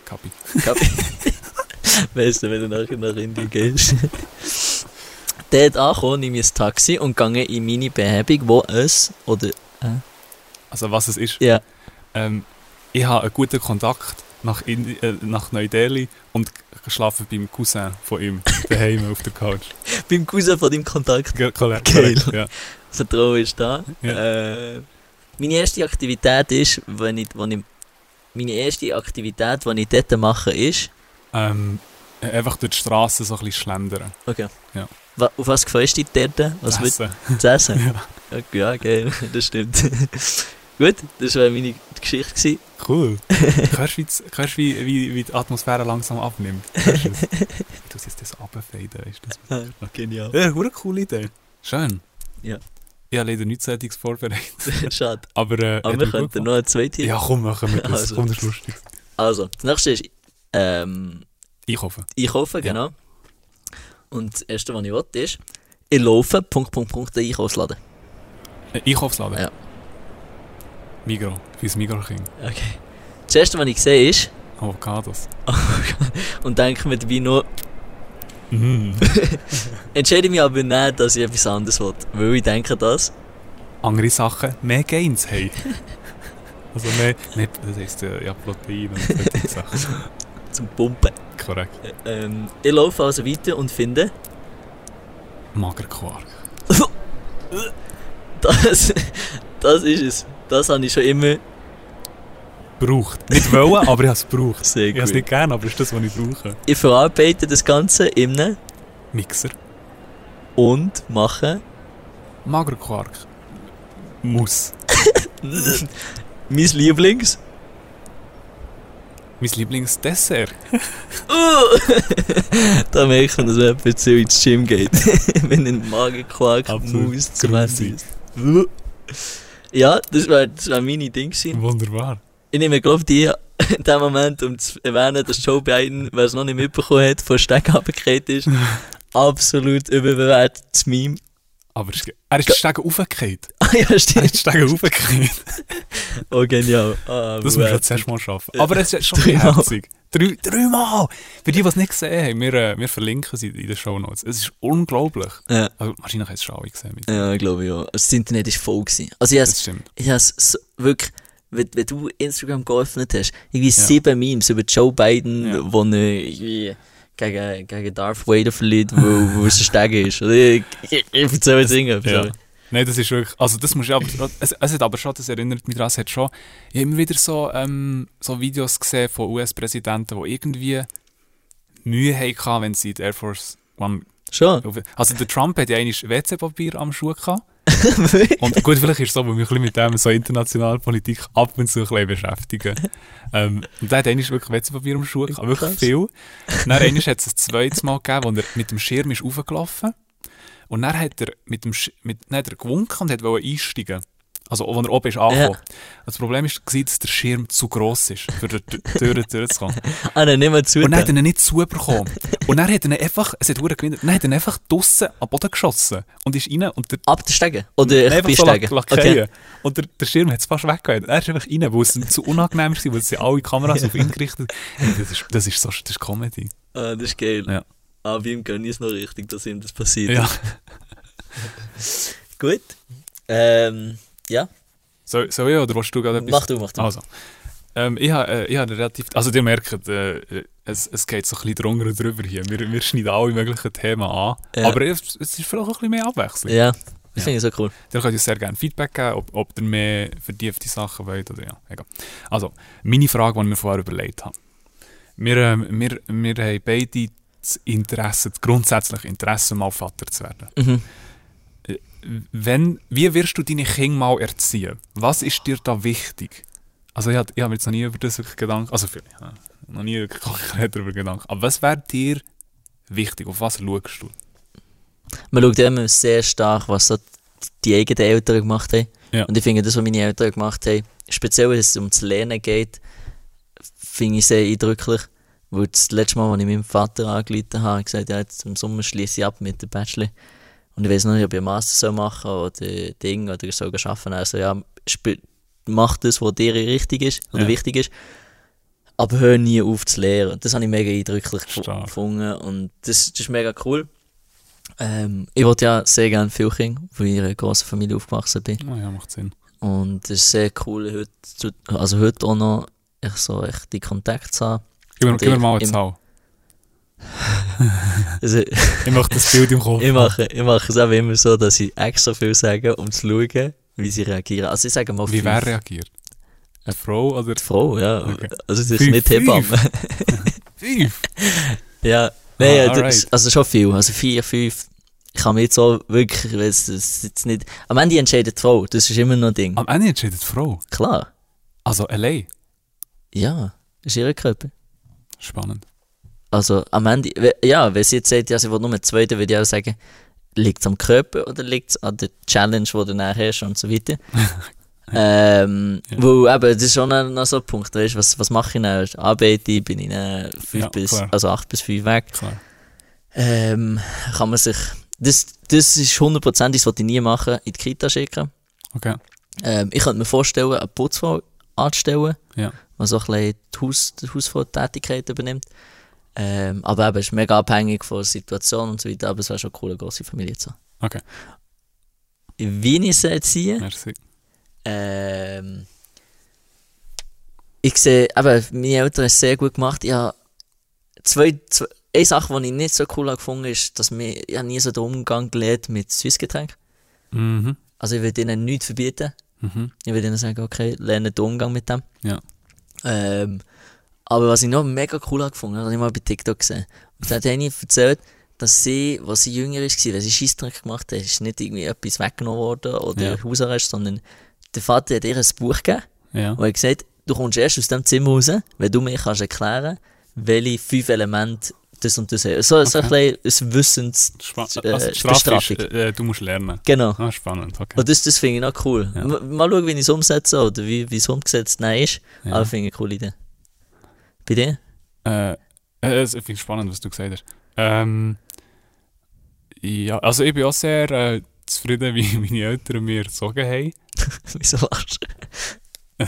Kapi. Kapi. weißt du, wenn du nachher nach Indien gehst. Dort angekommen, nehme ich ein Taxi und gehe in meine Behebung, wo es, oder, Also was es ist. ja, Ähm, ich habe einen guten Kontakt nach, Indi äh, nach Neu-Delhi und schlafe beim Cousin von ihm daheim auf der Couch. beim Cousin von deinem Kontakt. Ge- korrekt, Ja. Vertrauen ist da. Ja. Äh, meine erste Aktivität ist, wenn ich, wenn ich, meine erste Aktivität, die ich dort mache, ist, Ähm, äh, einfach durch die Straße so ein bisschen schlendern. okay. Ja. Wa- Auf was freust du dich dort? Was willst Essen. du zu essen? Ja. Okay, ja, geil, das stimmt. Gut, das war meine Geschichte. Gewesen. Cool. hörst du, wie, wie, wie, die Atmosphäre langsam abnimmt? Hörst du tue jetzt das runterfaden. Ist das Genial. ja, eine coole Idee. Schön. Ja. Ich habe leider nichts Sättiges vorbereitet. Schade. Aber, äh, Aber wir könnten noch eine zweite. Ja, komm, machen wir das. Also. Komm, das ist lustig. Also, das nächste ist ähm, Einkaufen. Einkaufen, Ja. genau. Und das erste, was ich will, ist, ich laufe, Punkt, Punkt, Punkt, den Einkaufsladen. Äh, Einkaufsladen? Ja. Migro. Für das Migro-Kind. Okay. Das erste, was ich sehe, ist, Avocados. und denke mir dabei nur, Mm. entscheide mich aber nicht, dass ich etwas anderes will. Weil ich denke, dass Andere Sachen mehr Gains haben. also mehr, nicht, das heisst äh, ja Protein und solche Sachen. zum Pumpen. Korrekt. Ähm, ich laufe also weiter und finde, Magerquark. das, das ist es. Das habe ich schon immer Braucht. Nicht wollen, aber ich habe es gebraucht. sehr Ich habe es nicht gerne, aber ist das, was ich brauche. Ich verarbeite das Ganze in einem Mixer. und mache Magerquark. Muss. mein Lieblings. Mein Lieblingsdessert. da merkt man, dass man jemand zu ins Gym geht. Wenn ein Magenquark muss zum Essen ist. Ja, das war das wär meine Ding gewesen. Wunderbar. Ich nehme, glaube die in dem Moment, um zu erwähnen, dass Joe Biden, wer es noch nicht mitbekommen hat, von Steg runtergefallen ist, absolut überbewertetes Meme. Aber es er ist die Stege aufgefallen. Ah ja, Er ist stimmt. Stege aufgefallen. Oh, genial. Ah, Das wow. jetzt zuerst mal schaffen. Aber es ist schon herzig. Drei, dreimal! Für die, die es nicht gesehen haben, wir, äh, wir verlinken sie in den Show Notes. Es ist unglaublich. Ja. Also, wahrscheinlich hast du es schon gesehen. Ja, ich glaube ja. Also, das Internet war voll. Gewesen. Also ich Das has, stimmt. ich has so, wirklich, wenn, wenn du Instagram geöffnet hast, irgendwie sieben Memes über Joe Biden, Ja. wo irgendwie gegen, gegen Darth Vader verliert, wo, wo es ein Steg ist. Oder ich, ich, ich erzähle jetzt irgendwas. Ja. Nein, das ist wirklich, also das muss ich aber, es, es hat aber schon, das erinnert mich daran, es hat schon, ich habe immer wieder so, ähm, so Videos gesehen von US-Präsidenten, die irgendwie Mühe hatten, wenn sie die Air Force One, Schon? also der Trump hat ja eigentlich WC-Papier am Schuh gehabt. Und gut, vielleicht ist es so, weil wir bisschen mit dem so internationale Politik ab und zu ein bisschen beschäftigen. ähm, und der hat wirklich WC-Papier am Schuh gehabt, wirklich viel. Dann hat es ein zweites Mal gegeben, wo er mit dem Schirm ist raufgelaufen Und dann hat er mit dem Sch mit, dann hat er gewunken und wollte einsteigen. Also, als er oben ist angekommen. Das Problem war, dass der Schirm zu gross ist, für die Tür durchzukommen. Ah, dann nimm mal zu. Und dann hat er ihn nicht zubekommen. Und dann hat er ihn einfach, es hat gewinnt, dann hat er einfach draussen am Boden geschossen. Und ist rein und der Ab der Stege? Oder einfach so Stege? lackieren. Und der, der Schirm hat es fast weggehauen. Er ist einfach rein, weil es ihm zu unangenehm war, weil sie alle Kameras auf ihn gerichtet haben. Das ist, das ist so, das ist Comedy. Ah, das ist geil. Ja. Aber bei ihm gönne ich es noch richtig, dass ihm das passiert. Ja. Gut. Ähm, ja, So, so ja, oder willst du gerade etwas? mach du, mach du. Also. Ähm, ich habe äh, ich relativ, also ihr merkt, äh, es, es geht so ein bisschen drunter und drüber hier. Wir, wir schneiden alle möglichen Themen an. Ja. Aber es, es ist vielleicht auch ein bisschen mehr Abwechslung. Ja, das Ja. finde ich so cool. Ihr könnt uns sehr gerne Feedback geben, ob, ob ihr mehr vertiefte Sachen wollt oder ja, egal. Also, meine Frage, die ich mir vorher überlegt habe. Wir, ähm, wir, wir haben beide das Interesse, das grundsätzliche Interesse, mal Vater zu werden. Mhm. Wenn, wie wirst du deine Kinder mal erziehen? Was ist dir da wichtig? Also ich habe hab mir jetzt noch nie über das Gedanken, also vielleicht, ja, noch nie wirklich konkret darüber Gedanken. Aber was wäre dir wichtig? Auf was schaust du? Man schaut immer sehr stark, was so die eigenen Eltern gemacht haben. Ja. Und ich finde, das, was meine Eltern gemacht haben, speziell wenn es um das Lernen geht, finde ich sehr eindrücklich. Weil das letzte Mal, als ich meinem Vater angeleitet habe, habe ich gesagt, ja, jetzt im Sommer schließe ich ab mit dem Bachelor. Und ich weiß noch nicht, ob ich einen Master soll machen oder Ding oder soll arbeiten. Also ja, mach das, was dir richtig ist oder Ja. wichtig ist. Aber hör nie auf zu lernen. Das habe ich mega eindrücklich Stark. gefunden. Und das, das ist mega cool. Ähm, ich wollte ja sehr gerne viel Kinder, weil ich in einer grossen Familie aufgewachsen bin. Oh ja, macht Sinn. Und es ist sehr cool, heute, zu- also heute auch noch echt so echt die Kontakt zu haben. Gib mir, gib mir ich- mal eine Zahl. Also, Ich möchte das Bild im Kopf. ich, mache, ich mache es auch immer so, dass ich extra viel sage, um zu schauen, wie sie reagieren. Also ich sage mal Wie fünf. wer reagiert? Eine Frau oder Die Frau, ja. Okay. Also es ist Fünf, nicht Hebamme. fünf? ja, nein, Ah, ja, das, also schon viel. Also vier, fünf. Ich kann mir jetzt auch wirklich, weil es es jetzt nicht... Am Ende entscheidet die Frau, das ist immer noch ein Ding. Am Ende entscheidet die Frau. Klar, Also allein. ja, das ist ihr Körper. Spannend. Also am Ende, ja, wenn sie jetzt sagt, ja, sie will nur zweiten, würde ich auch sagen, liegt es am Körper oder liegt es an der Challenge, die du nachher hast und so weiter. ähm, Ja. Wo eben, das ist schon noch, so ein Punkt, weißt, was, was mache ich dann? Arbeite ich, bin ich dann fünf Ja, bis, klar. also acht bis fünf weg. Klar. Ähm, kann man sich, das, das ist hundertprozentig, das wollte ich nie machen, in die Kita schicken. Okay. Ähm, ich könnte mir vorstellen, eine Putzfrau anzustellen, Ja. die so ein bisschen die, Haus, die Hausfrau-Tätigkeit übernimmt. Ähm, aber eben, es ist mega abhängig von der Situation und so weiter, aber es wäre schon cool, eine grosse Familie zu haben. Okay. Wie ich sie erziehe, Merci. ähm, ich sehe, eben, meine Eltern haben es sehr gut gemacht. Ich habe zwei, zwei, eine Sache, die ich nicht so cool gefunden habe, ist, dass mir, ich nie so den Umgang gelernt mit Süßgetränken. Mhm. Also ich würde ihnen nichts verbieten. Mhm. Ich würde ihnen sagen, okay, lerne den Umgang mit dem. Ja. Ähm, aber was ich noch mega cool habe gefunden habe, habe ich mal bei TikTok gesehen. Und da hat eine erzählt, dass sie, als sie jünger war, wenn sie Scheissdreck gemacht hat, ist nicht irgendwie etwas weggenommen worden oder Ja. Hausarrest, sondern der Vater hat ihr ein Buch gegeben Ja. und hat gesagt, du kommst erst aus dem Zimmer raus, wenn du mir kannst erklären welche fünf Elemente das und das haben. So, so ein bisschen ein Wissens... Äh, also ist, äh, du musst lernen. Genau. Ah, spannend, okay. Und das, das finde ich noch cool. Ja. Mal schauen, wie ich es umsetze oder wie, wie es umgesetzt nein ist. Ja. Aber finde ich eine coole Idee. Bei dir? Äh, äh, es- ich finde es spannend, was du gesagt hast. Ähm, ja, also ich bin auch sehr, äh, zufrieden, wie meine Eltern mir erzogen haben. Wieso lachst du?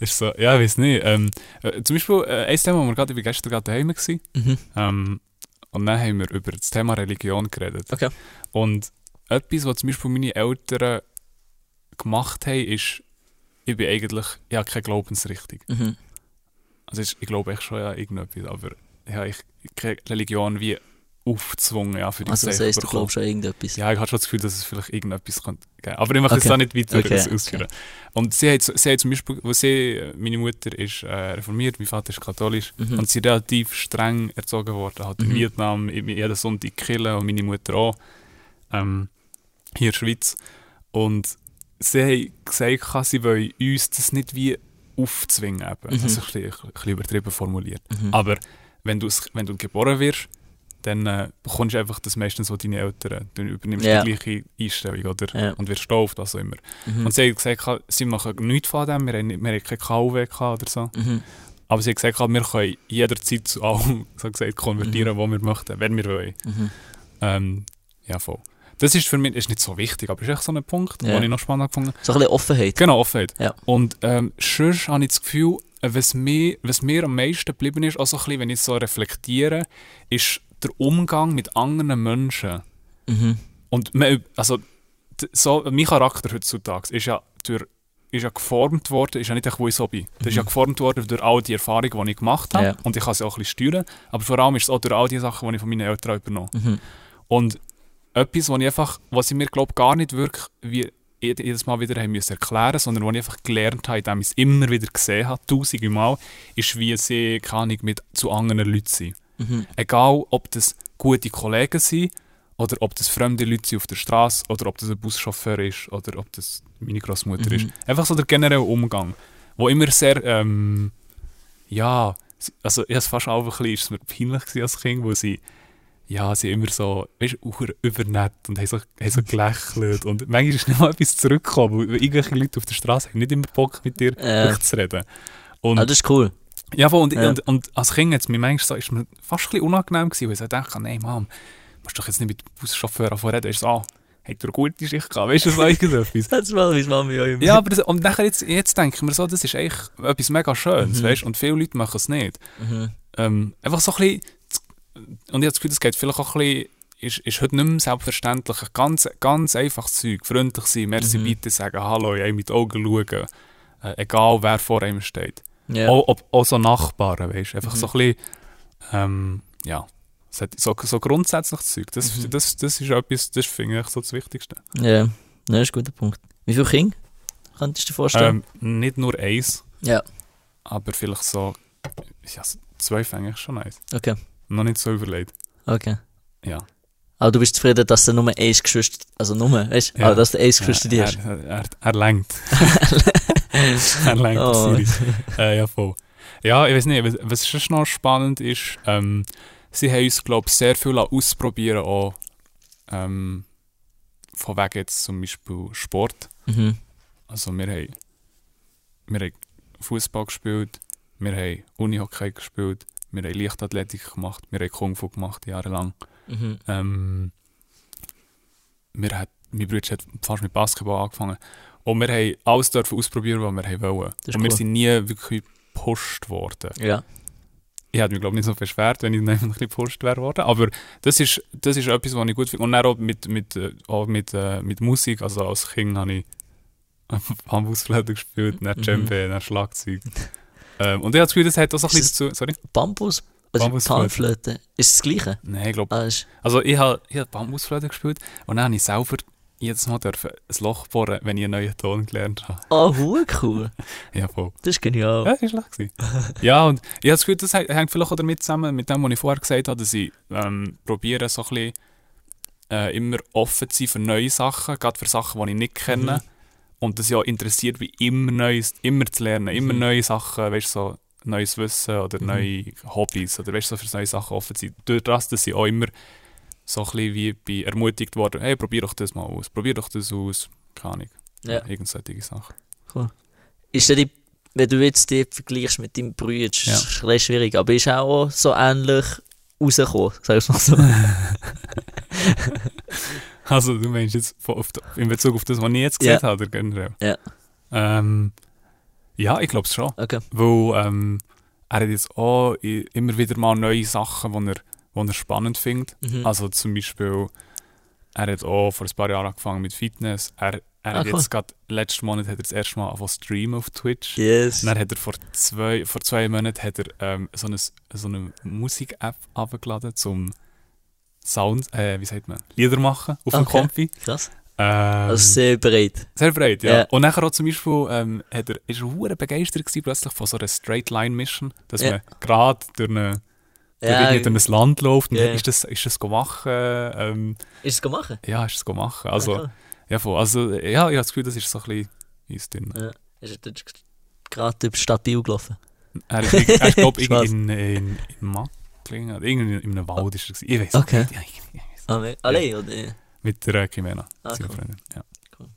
ist so, ja, ich weiß nicht. Ähm, äh, zum Beispiel, äh, ein Thema, wo wir gerade, ich war gestern gerade daheim gewesen, Mhm. ähm, und dann haben wir über das Thema Religion geredet. Okay. Und etwas, was zum Beispiel meine Eltern gemacht haben, ist, ich bin eigentlich, ich habe keine Glaubensrichtung. Mhm. Also ich, ich glaube echt schon an irgendetwas, aber ich habe keine Religion wie aufgezwungen, ja, für die Also das heisst, du glaubst an irgendetwas. Ja, ich habe schon das Gefühl, dass es vielleicht irgendetwas könnte geben. Aber ich mache Okay. da nicht weiter Okay, das ausführen. Und sie hat, sie hat zum Beispiel, wo sie, meine Mutter ist äh, reformiert, mein Vater ist katholisch Mhm. und sie ist relativ streng erzogen worden. Halt in Mhm. Vietnam, jeden Sonntag Kille und meine Mutter auch. Ähm, hier in der Schweiz. Und sie haben gesagt, sie wollen uns das nicht wie aufzwingen. Eben. Mhm. Also ein bisschen, ein bisschen übertrieben formuliert. Mhm. Aber wenn, du's- wenn du geboren wirst, dann äh, bekommst du einfach das meistens, was deine Eltern Dann übernimmst Ja. die gleiche Einstellung oder? Ja. und wirst doof, was auch immer. Mhm. Und sie haben gesagt, sie machen nichts von dem, wir haben, nicht- wir haben keine KW oder so. Mhm. Aber sie haben gesagt, wir können jederzeit zu allem so gesagt, konvertieren, Mhm. wo wir möchten, wenn wir wollen. Mhm. Ähm, ja, voll. Das ist für mich ist nicht so wichtig, aber ist echt so ein Punkt, Ja. den ich noch spannend gefunden habe. So ein bisschen Offenheit. Genau, Offenheit. Ja. Und ähm, sonst habe ich das Gefühl, was mir, was mir am meisten geblieben ist, also ein bisschen, wenn ich so reflektiere, ist der Umgang mit anderen Menschen. Mhm. Und man, also, so, mein Charakter heutzutage ist ja, durch, ist ja geformt worden, ist ja nicht echt, wo ich so bin. Das ist ja Mhm. geformt worden durch all die Erfahrungen, die ich gemacht habe. Ja. Und ich kann sie auch ein bisschen steuern. Aber vor allem ist es auch durch all die Sachen, die ich von meinen Eltern übernommen habe. Mhm. Und etwas, was ich einfach, was ich mir glaube gar nicht wirklich wie jed- jedes Mal wieder haben müssen erklären, sondern was ich einfach gelernt habe, indem ich es immer wieder gesehen habe, tausende Mal, ist, wie sie, keine Ahnung, mit zu anderen Leuten sind. Mhm. Egal, ob das gute Kollegen sind oder ob das fremde Leute sind auf der Straße oder ob das ein Buschauffeur ist oder ob das meine Großmutter Mhm. ist. Einfach so der generelle Umgang, wo immer sehr, ähm, ja, also ich fast auch ein bisschen, ist es mir peinlich als Kind, wo sie, ja, sie immer so, weißt du, übernett und haben so, haben so gelächelt und manchmal ist nicht mal etwas zurückgekommen, weil irgendwelche Leute auf der Straße haben nicht immer Bock mit dir Äh. zu reden. Und Ah, das ist cool. ja, voll, und, Ja. Und, und als Kind jetzt, mir manchmal so, ist mir fast ein bisschen unangenehm gewesen, weil ich so dachte, nein, Mom, musst doch jetzt nicht mit dem Buschauffeur reden. Ist so, ah, hat er eine gute Schicht gehabt, weißt du, so irgendetwas. Das mal, wie Mami auch immer. ja, aber das, und nachher jetzt, jetzt denke ich mir so, das ist eigentlich etwas mega Schönes, Mhm. weißt du, und viele Leute machen es nicht. Mhm. Ähm, einfach so ein bisschen, und ich habe das Gefühl, das geht vielleicht auch ein bisschen, ist, ist heute nicht mehr selbstverständlich. Ein Ganz, ganz einfaches Zeug, freundlich sein, merci Mhm. bitte sagen, hallo, in mit Augen schauen, äh, egal wer vor einem steht. Ja. Auch, auch, auch so Nachbarn, weißt du? Einfach Mhm. so ein bisschen, ähm, ja, so, so, so grundsätzlich Zeug. Das, Mhm. das, das ist etwas, das finde ich so das Wichtigste. ja. Das ist ein guter Punkt. Wie viele Kinder könntest du dir vorstellen? Ähm, nicht nur eins, ja. aber vielleicht so, ja, zwei fände ich schon nice. Okay. Noch nicht so überlegt. Okay. Ja. Aber du bist zufrieden, dass du nur eins Geschwister, also nur, weißt du, Ja. aber dass du eins Geschwister er, hast. er, er, er lenkt. er lenkt, Oh. sorry. Äh, ja, voll. Ja, ich weiß nicht, was, was schon noch spannend ist, ähm, sie haben uns, glaube ich, sehr viel ausprobieren auch, ähm, von wegen jetzt zum Beispiel Sport. Mhm. Also wir haben, wir haben Fußball gespielt, wir haben Unihockey gespielt, wir haben Leichtathletik gemacht, wir haben Kung Fu gemacht jahrelang. Mhm. Ähm, wir hat, mein Bruder hat fast mit Basketball angefangen. Und wir haben alles dürfen ausprobieren, was wir wollen. Und wir cool. sind nie wirklich gepusht worden. Ja. Ich hätte mich, glaube ich, nicht so beschwert, wenn ich dann ein bisschen gepusht wäre worden. Aber das ist, das ist etwas, was ich gut finde. Und dann auch mit, mit, äh, auch mit, äh, mit Musik. Also als Kind habe ich Bambusflöte gespielt, dann Mhm. Djembe, dann Schlagzeug. ähm, und ich habe das Gefühl, das hat auch so ein bisschen dazu... Sorry? Bambus, also Bambusflöte. Ist das gleiche? Nein, ich glaube... Ah, Also ich habe ich hab Bambusflöte gespielt und dann habe ich selber jedes Mal dürfen ein Loch bohren, wenn ich einen neuen Ton gelernt habe. oh, hure cool. Ja, voll. Das ist genial. Ja, das war schlecht. ja, und ich habe das Gefühl, das hängt hängt vielleicht auch damit zusammen, mit dem, was ich vorher gesagt habe, dass ich ähm, probiere, so ein bisschen äh, immer offen zu sein für neue Sachen, gerade für Sachen, die ich nicht kenne. Mhm. Und ich auch interessiert bin, immer Neues, immer zu lernen, immer Mhm. neue Sachen, weißt so neues Wissen oder Mhm. neue Hobbys oder weißt so für neue Sachen offen zu sein. Durch das, dass ich auch immer so ein bisschen wie bin ermutigt worden, hey, probier doch das mal aus, probier doch das aus, keine Ahnung, Ja. irgend solche Sachen. Ist ja die, wenn du jetzt die vergleichst mit deinem Bruder, ist Ja. es schwierig, aber ist auch so ähnlich rausgekommen, sag ich mal so. Also, du meinst jetzt in Bezug auf das, was ich jetzt gesagt habe, oder generell? Ja. Ähm, ja, ich glaube es schon. Okay. Weil ähm, er hat jetzt auch immer wieder mal neue Sachen, die er, er spannend findet. Mhm. Also zum Beispiel, er hat auch vor ein paar Jahren angefangen mit Fitness. Er, er Ah, hat cool. jetzt gerade, letzten Monat hat er das erste Mal angefangen zu streamen auf Twitch. Yes. Und dann hat er vor zwei, vor zwei Monaten hat er, ähm, so, eine, so eine Musik-App abgeladen zum Sound, äh, wie sagt man, Lieder machen auf dem Okay. Konfi. Krass. Ähm, Also sehr breit. sehr breit, ja. Ja. Und nachher auch zum Beispiel, ähm, hat er, ist er hure begeistert gewesen, plötzlich von so einer Straight-Line-Mission, dass Ja. man gerade durch, eine, durch, Ja, durch ein Land läuft und Ja. ist das, ist das go machen, ähm, ist es gemacht? ja, ist das go machen. Ah, Also, ja, voll. also, ja, ich habe das Gefühl, das ist so ein bisschen uns drin. Ja. Ist er gerade über die Stadt Biel gelaufen? Er ist, er glaube ich, in, in, in Macklingen, oder irgendwie in einem Wald ist er. Ich weiß Okay. nicht. Ja, ich, ich weiss. Ah, nee. Allein, oder? Mit der Ah, cool. Freundin. Ja. Cool.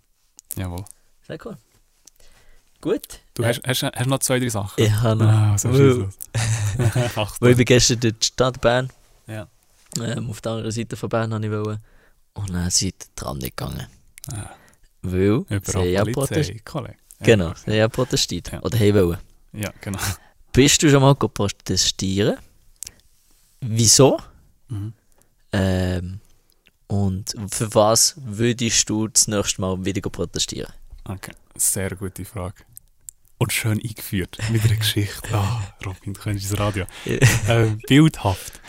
Jawohl. Sehr cool. Gut. Du Äh, hast, hast, hast noch zwei, drei Sachen? Ich habe noch. Ah, so Weil- ich bin gestern durch die Stadt Bern. Ja. Ähm, auf der anderen Seite von Bern habe ich wollen. Und dann sind die Tram nicht gegangen. Ah. Weil sie ja protestiert. Ja, Genau, sie ja protestiert. Ja. Oder haben wollen. Ja, genau. Bist du schon mal protestieren? Wieso? Mhm. Ähm, und für was würdest du das nächste Mal wieder protestieren? Okay, sehr gute Frage. Und schön eingeführt mit einer Geschichte. Ah, Robin, du kennst das Radio. äh, bildhaft.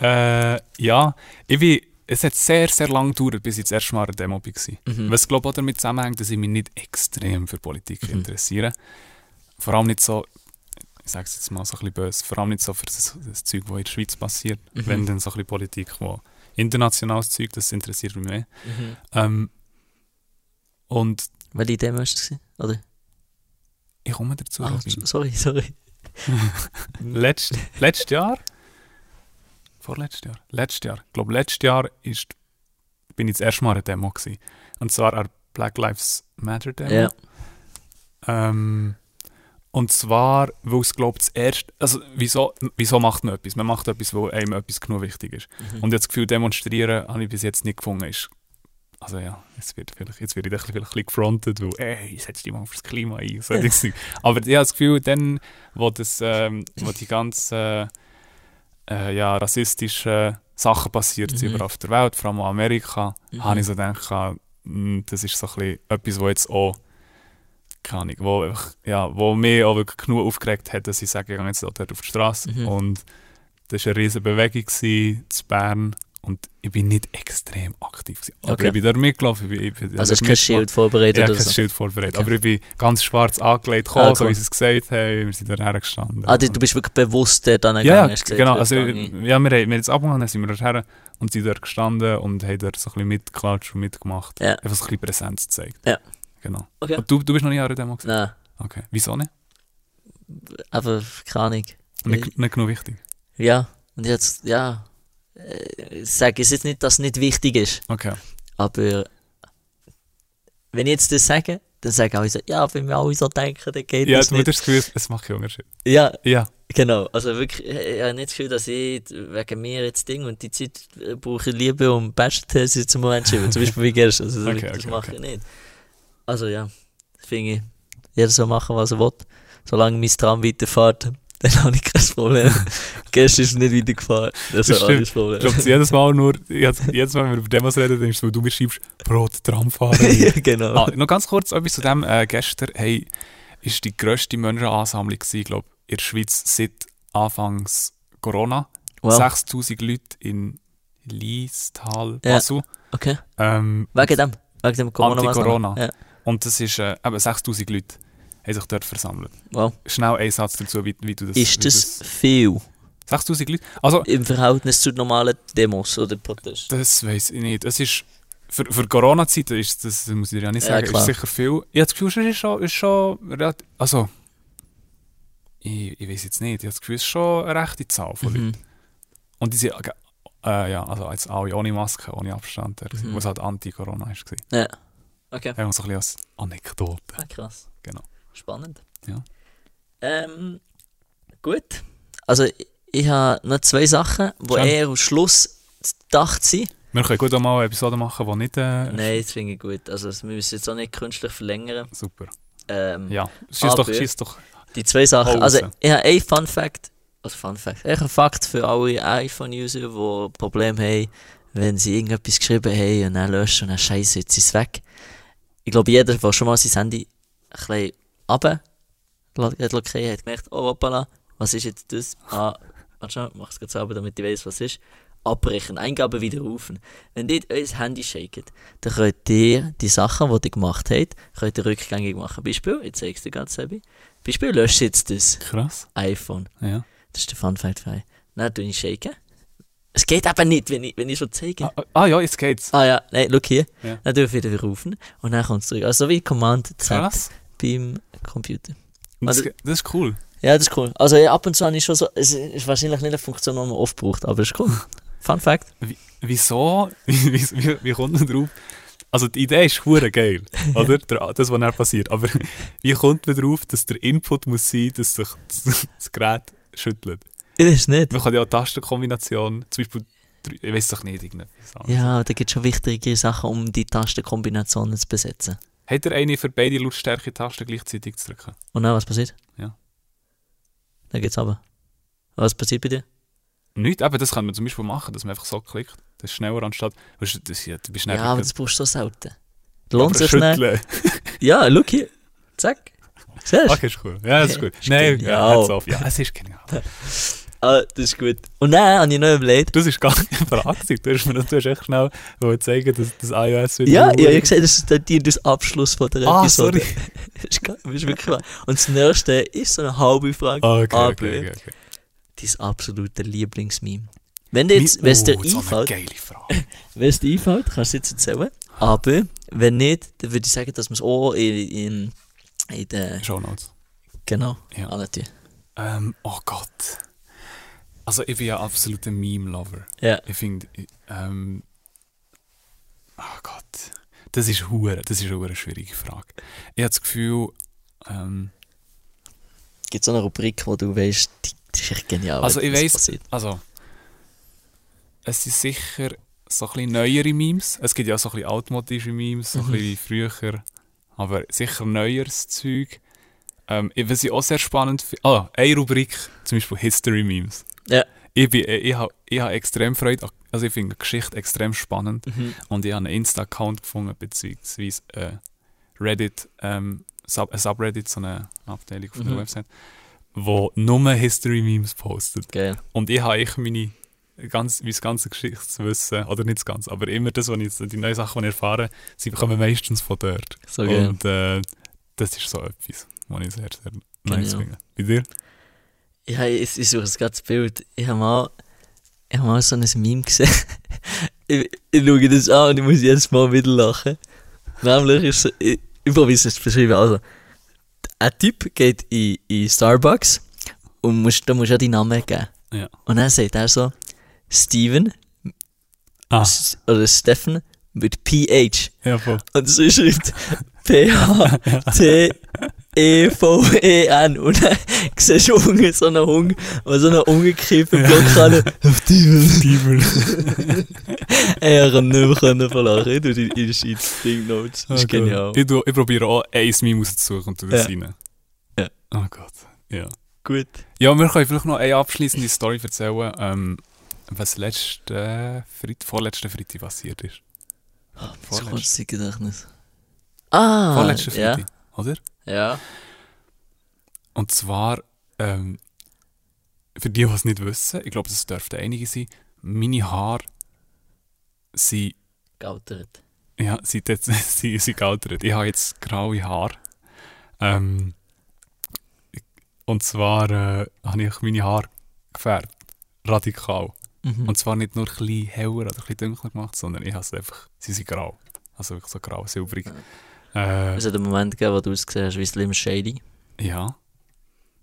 Äh, ja, ich bin, es hat sehr, sehr lange gedauert, bis ich das erste Mal der Demo war. Mhm. Was glaube ich auch damit zusammenhängt, dass ich mich nicht extrem für Politik Mhm. interessiere. Vor allem nicht so, ich sage es jetzt mal so ein bisschen böse, vor allem nicht so für das, das Zeug, was in der Schweiz passiert. Mhm. Wenn dann so ein bisschen Politik, wo internationales Zeug, das interessiert mich mehr. Mhm. Ähm, und Welche Demo war es? Oder? ich komme dazu. Ah, sorry, sorry. Letzt, letztes Jahr? Vorletztes Jahr? Letztes Jahr. Ich glaube, letztes Jahr ist, bin ich das erste Mal an einer Demo. Gewesen. Und zwar der Black Lives Matter Demo. Ja. Ähm, und zwar, weil es, glaube ich, das erste. Also, wieso, wieso macht man etwas? Man macht etwas, wo einem etwas genug wichtig ist. Mhm. Und habe das Gefühl, demonstrieren habe ich bis jetzt nicht gefunden. Ist, also ja, jetzt wird vielleicht, jetzt werde ich vielleicht ein bisschen gefrontet, weil, ey, setz dich mal fürs Klima ein. So. Aber ich habe das Gefühl, dann, wo, das, ähm, wo die ganzen äh, ja, rassistischen Sachen passiert sind Mhm. überall auf der Welt, vor allem auch Amerika, Mhm. habe ich so gedacht, mh, das ist so ein bisschen etwas, wo jetzt auch keine Ahnung, wo, einfach- ja, wo mich auch wirklich genug aufgeregt hat, dass ich sage, ich gehe jetzt dort auf die Straße. Mhm. Und das war eine riesige Bewegung zu Bern und ich bin nicht extrem aktiv. Gewesen. Aber Okay. ich bin da mitgelaufen. Ich bin, ich bin Also hast du kein Schild vorbereitet ja, kein so? Schild vorbereitet. Okay. Aber ich bin ganz schwarz angelegt gekommen, Ah, so cool. wie sie es gesagt haben. Wir sind da hergestanden. Ah, du, bist wirklich bewusst dort angegangen? ja, hast gesagt, genau. Also, ich. ja, wir, haben, jetzt abgegangen, dann sind wir dorthin und sind dort gestanden und haben dort so ein bisschen mitgeklatscht und mitgemacht. Ja. Einfach so ein bisschen Präsenz gezeigt. Ja. Genau. Okay. Du, du bist noch nie an einer Demo gewesen? Nein, Okay. Wieso nicht? aber keine Ahnung. Nicht, nicht genug wichtig. Ja, und jetzt, ja, äh, ich sage es jetzt nicht, dass es nicht wichtig ist, Okay. aber wenn ich jetzt das sage, dann sagen alle so, ja, wenn wir alle so denken, dann geht Ja, das du nicht. hast das Gefühl, es macht keinen Unterschied. Ja, Ja. genau. Also wirklich, ich habe nicht das Gefühl, dass ich wegen mir jetzt Ding und die Zeit äh, brauche ich Liebe um zum Moment schieben. Zum Beispiel wie gestern. Also, Okay, das okay, mache okay. ich nicht. Also ja, das finde ich, jeder soll machen, was er will. Solange mein Tram weiterfährt, dann habe ich kein Problem. gestern ist es nicht weitergefahren. Das, Das ist alles Ich Problem. glaube, jedes Mal nur, jedes Mal, wenn wir über Demos reden, denkst du, du mir schreibst, Brot, Tramfahren. ja, genau. ah, noch ganz kurz etwas zu dem. Äh, gestern hey, ist die grösste Menschenansammlung gewesen, glaub, in der Schweiz seit Anfangs Corona. wow. 6000 Leute in Liestal, Ja. Basel. Okay. Ähm, Wegen dem. Wegen dem Corona. Anti-Corona. Ja. Und das ist äh, eben 6000 Leute haben sich dort versammelt. Wow. Schnell ein Satz dazu, wie, wie du das... Ist wie das viel 6000 Leute? Also, im Verhältnis zu normalen Demos oder Protesten? Das weiß ich nicht. Es ist für, für Corona-Zeit ist das, das muss ich dir ja nicht Ja, sagen, klar. ist sicher viel. Ich habe das Gefühl, es ist schon, ist schon relativ, also ich, ich weiß jetzt nicht, ich habe das Gefühl, es ist schon eine rechte Zahl von Leuten. Mhm. Und die sind, äh, ja, also jetzt alle ohne Maske, ohne Abstand, Mhm. was halt Anti-Corona gewesen. Ja. Okay. Einfach so ein bisschen als Anekdote. Ah, krass. Genau. Spannend. Ja. Ähm, gut. Also, ich, ich habe noch zwei Sachen, die Schön. eher am Schluss gedacht sind. Wir können gut auch mal eine Episode machen, die nicht... Äh, Nein, das finde ich gut. Also wir müssen jetzt auch nicht künstlich verlängern. Super. Ähm, Ja, schieß doch, schieß doch. Die zwei Sachen. Also ich habe einen Fun Fact. Also Fun Fact. Echt ein Fakt für alle iPhone-User, die Probleme haben, wenn sie irgendetwas geschrieben haben und dann löschen und dann scheiße, jetzt ist es weg. Ich glaube, jeder, der schon mal sein Handy ein bisschen runter hat hat gemerkt, oh hoppala, was ist jetzt das? Ah, warte schon, mach es gerade selber, damit ich weiß, was es ist. Abbrechen, Eingabe wieder rufen. Wenn ihr euer Handy shaket, dann könnt ihr die Sachen, die ihr gemacht habt, könnt ihr rückgängig machen. Beispiel, ich zeige es dir ganz selber. Beispiel, löscht jetzt das Krass. iPhone. Ja. Das ist der Fun Fact euch. Dann tue ich shaken. Es geht eben nicht, wenn ich, wenn ich so zeige. Ah, ah ja, jetzt geht's. Ah ja, nein, schau hier. Ja. Dann dürfen wir wieder rufen und dann kommt es zurück. Also wie Command Z Krass. beim Computer. Das, Also- das ist cool. Ja, das ist cool. Also ja, ab und zu habe ich schon so, es ist wahrscheinlich nicht eine Funktion, die man oft braucht, aber es ist cool. Fun Fact. Wieso? Wie, wie, wie kommt man drauf? Also die Idee ist hure geil, oder? Der, das, was dann passiert. Aber wie kommt man drauf, dass der Input muss sein, dass sich das, das Gerät schüttelt? Ich weiß nicht. Man kann ja auch Tastenkombination, zum Beispiel, ich weiß doch nicht, irgendetwas anderes. Ja, da gibt es schon wichtige Sachen, um die Tastenkombinationen zu besetzen. Hat er eine für beide Lautstärke-Tasten gleichzeitig zu drücken? Und dann, was passiert? Ja. Dann geht's aber. Was passiert bei dir? Nicht, aber das kann man zum Beispiel machen, dass man einfach so klickt. Das ist schneller anstatt. Weißt du, das, ja, du bist Ja, aber das brauchst du so selten. Lohnt sich nicht? Ja, schau hier. Zack. Siehst du? Okay, ist cool. Ja, das ist gut. Ist Nein, ja, auf. ja, es ist genial. Ah, das ist gut. Und dann habe ich noch überlegt. Das ist gar keine Frage. Du hast mir das du hast echt schnell zeigen, dass das iOS wieder. Ja, ich habe gesagt, das ist dir das Abschluss von der Ah, Episode. sorry. das ist gar- das ist wirklich wahr. Und das nächste ist so eine halbe Frage. Ah, okay, okay, okay, okay. dein absolute Lieblingsmeme. Wenn dir jetzt, wenn es dir oh, einfällt, geile Frage. wenn es dir einfällt, kannst du es jetzt erzählen. Aber wenn nicht, dann würde ich sagen, dass wir es auch in, in, in der. Show Notes. Genau, Ja. annehmen. Ähm, oh Gott. Also, ich bin ja absoluter Meme-Lover. Ja. Ich finde, ähm, oh Gott. Das ist hure, das ist eine schwierige Frage. Ich habe das Gefühl, ähm, Gibt es so eine Rubrik, wo du weißt, die, ist echt genial. Also, ich weiss- passiert. also, es sind sicher so ein bisschen neuere Memes. Es gibt ja auch so ein bisschen altmodische Memes, so ein Mhm. bisschen wie früher. Aber sicher neueres Zeug. Ähm, ich- was ich auch sehr spannend finde, ah, eine Rubrik, zum Beispiel History Memes. Ja. Ich, bin, ich, ich habe ich hab extrem Freude, an- also ich finde die Geschichte extrem spannend. Mhm. Und ich habe einen Insta-Account gefunden, beziehungsweise äh, Reddit, ähm, Sub, ein Subreddit, so eine Abteilung von der Mhm. Website, wo nur History-Memes postet. Geil. Und ich habe eigentlich meine ganz, mein ganzes Geschichtswissen, oder nicht das ganze, aber immer das, was ich, die neuen Sachen, die ich erfahre, sie kommen meistens von dort. So geil. Und äh, das ist so etwas, was ich sehr, sehr nice finde. Bei dir? Ja, ich, ich suche jetzt gerade das Bild. Ich habe mal, ich hab mal so ein Meme gesehen. ich, ich schaue das an und ich muss jedes Mal wieder lachen. Nämlich ist ich, ich probiere es zu beschreiben. Also, ein Typ geht in, in Starbucks und muss, da musst du ja deinen Namen geben. Ja. Und dann sagt er so, Steven Ah, oder Stephen mit PH. ja, voll. Und so schreibt P-H-T-E-V-E-N. Und dann siehst du unten so einen der so einen umgekippten Block hat. Auf die Steven. Er kann nicht mehr können verlachen. Ich tue die in die Ding Notes. Das ist Okay. genial. Ich, ich probiere auch ein Meme auszusuchen und tu das Ja. rein. Ja. Oh Gott, ja. Gut. Ja, wir können vielleicht noch eine abschließende Story erzählen, ähm, was letzte Freit vorletzte Freitag passiert ist. Das Vorletzte. kurze Gedächtnis. Ah, Vorletzte ja. Freitag, oder? Ja. Und zwar, ähm, für die, die es nicht wissen, ich glaube, das dürften einige sein, meine Haare sind, Gautert. ja, sind, jetzt, sind, sind gealtert. Ich habe jetzt graue Haare. Ähm, und zwar äh, habe ich meine Haare gefärbt. Radikal. Mhm. Und zwar nicht nur ein bisschen heller oder ein bisschen dunkler gemacht, sondern ich habe es einfach, sie sind grau. Also wirklich so grau, silbrig. Äh, Es hat einen Moment gegeben, wo du ausgesehen hast wie Slim Shady. ja.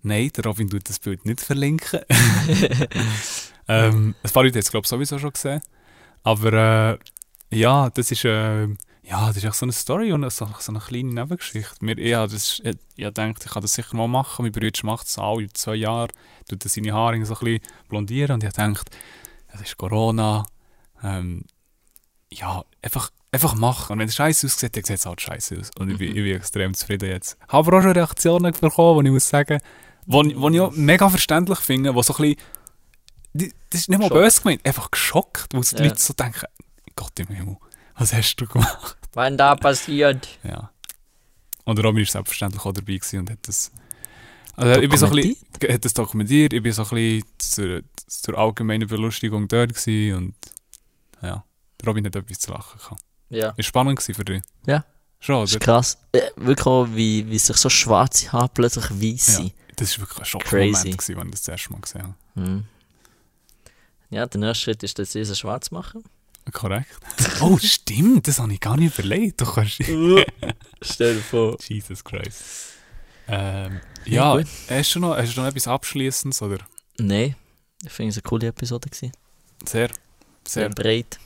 Nein, der Robin tut das Bild nicht verlinken. ähm, ein paar Leute haben es, glaube ich, sowieso schon gesehen. Aber äh, ja, das ist, äh, ja, das ist echt so eine Story und so, so eine kleine Nebengeschichte. Mir, ja, das, ich, ich dachte, ich kann das sicher mal machen. Mein Bruder macht es alle zwei Jahre, tut er seine Haare so ein bisschen blondieren und ich dachte, es ist Corona. Ähm, ja, einfach, einfach machen. Und wenn es scheiße aussieht, dann sieht es halt scheiße aus. Und ich, bin, ich bin extrem zufrieden jetzt. Habe aber auch schon Reaktionen bekommen, die ich muss sagen, die ich auch mega verständlich finde, wo so ein bisschen, die, das ist nicht mal Schock. böse gemeint, einfach geschockt, wo die Ja. Leute so denken, Gott im Himmel, was hast du gemacht? Wenn da passiert. Ja. Und Robin war selbstverständlich auch dabei gewesen und hat das. Also ich bin so ein bisschen, hat das dokumentiert, ich bin so ein bisschen zur, zur allgemeinen Belustigung dort gewesen und ja, Robin hat etwas zu lachen gehabt. Ja. Ist spannend für dich? Ja. Schon, Das ist oder? krass. Äh, wirklich auch, wie, wie sich so schwarze Haare plötzlich weiß Ja. sind. Das war wirklich ein Schockmoment, wenn ich das erste Mal gesehen habe. Hm. Ja, der nächste Schritt ist, dass sie es schwarz machen. Korrekt. Oh, stimmt, das habe ich gar nicht überlegt. Du kannst... Stell dir vor. Jesus Christ. Ähm, Ja, ja, hast du noch, hast du noch etwas Abschließendes? Oder? Nein, ich finde es eine coole Episode. Gewesen. Sehr, Sehr sehr. breit.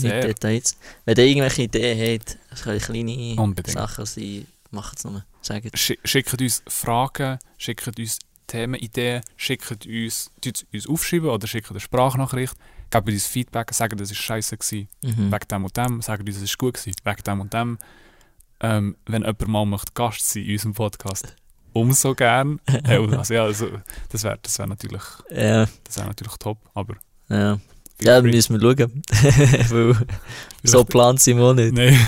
Sehr. Details. Wenn ihr irgendwelche Ideen habt, es können kleine Unbedingt. Sachen sein, macht es nur. Sagt Schi- Schickt uns Fragen, schickt uns Themenideen, schickt uns, uns aufschreiben oder schickt eine Sprachnachricht, gebt uns Feedback, sagt, das war scheiße gewesen, mhm. wegen dem und dem, sagt uns, es war gut gewesen, wegen dem und dem. Ähm, wenn jemand mal möchte Gast sein in unserem Podcast, umso gern. Äh, also, ja, also, das wäre das wär natürlich, Ja, das wär natürlich top, aber... ja. Ja, free. müssen wir schauen. Weil so geplant sind wir auch nicht. Nein.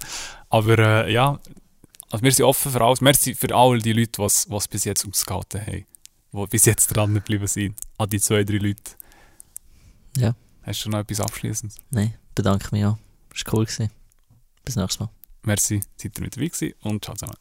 Aber äh, ja, also wir sind offen für alles. Merci für all die Leute, die es bis jetzt ausgehalten haben. Die bis jetzt dran geblieben sind. An die zwei, drei Leute. Ja. Hast du noch etwas Abschließendes? Nein, bedanke mich auch. Das war cool. Gewesen. Bis nächstes Mal. Merci, seid ihr mit dabei gewesen und ciao zusammen.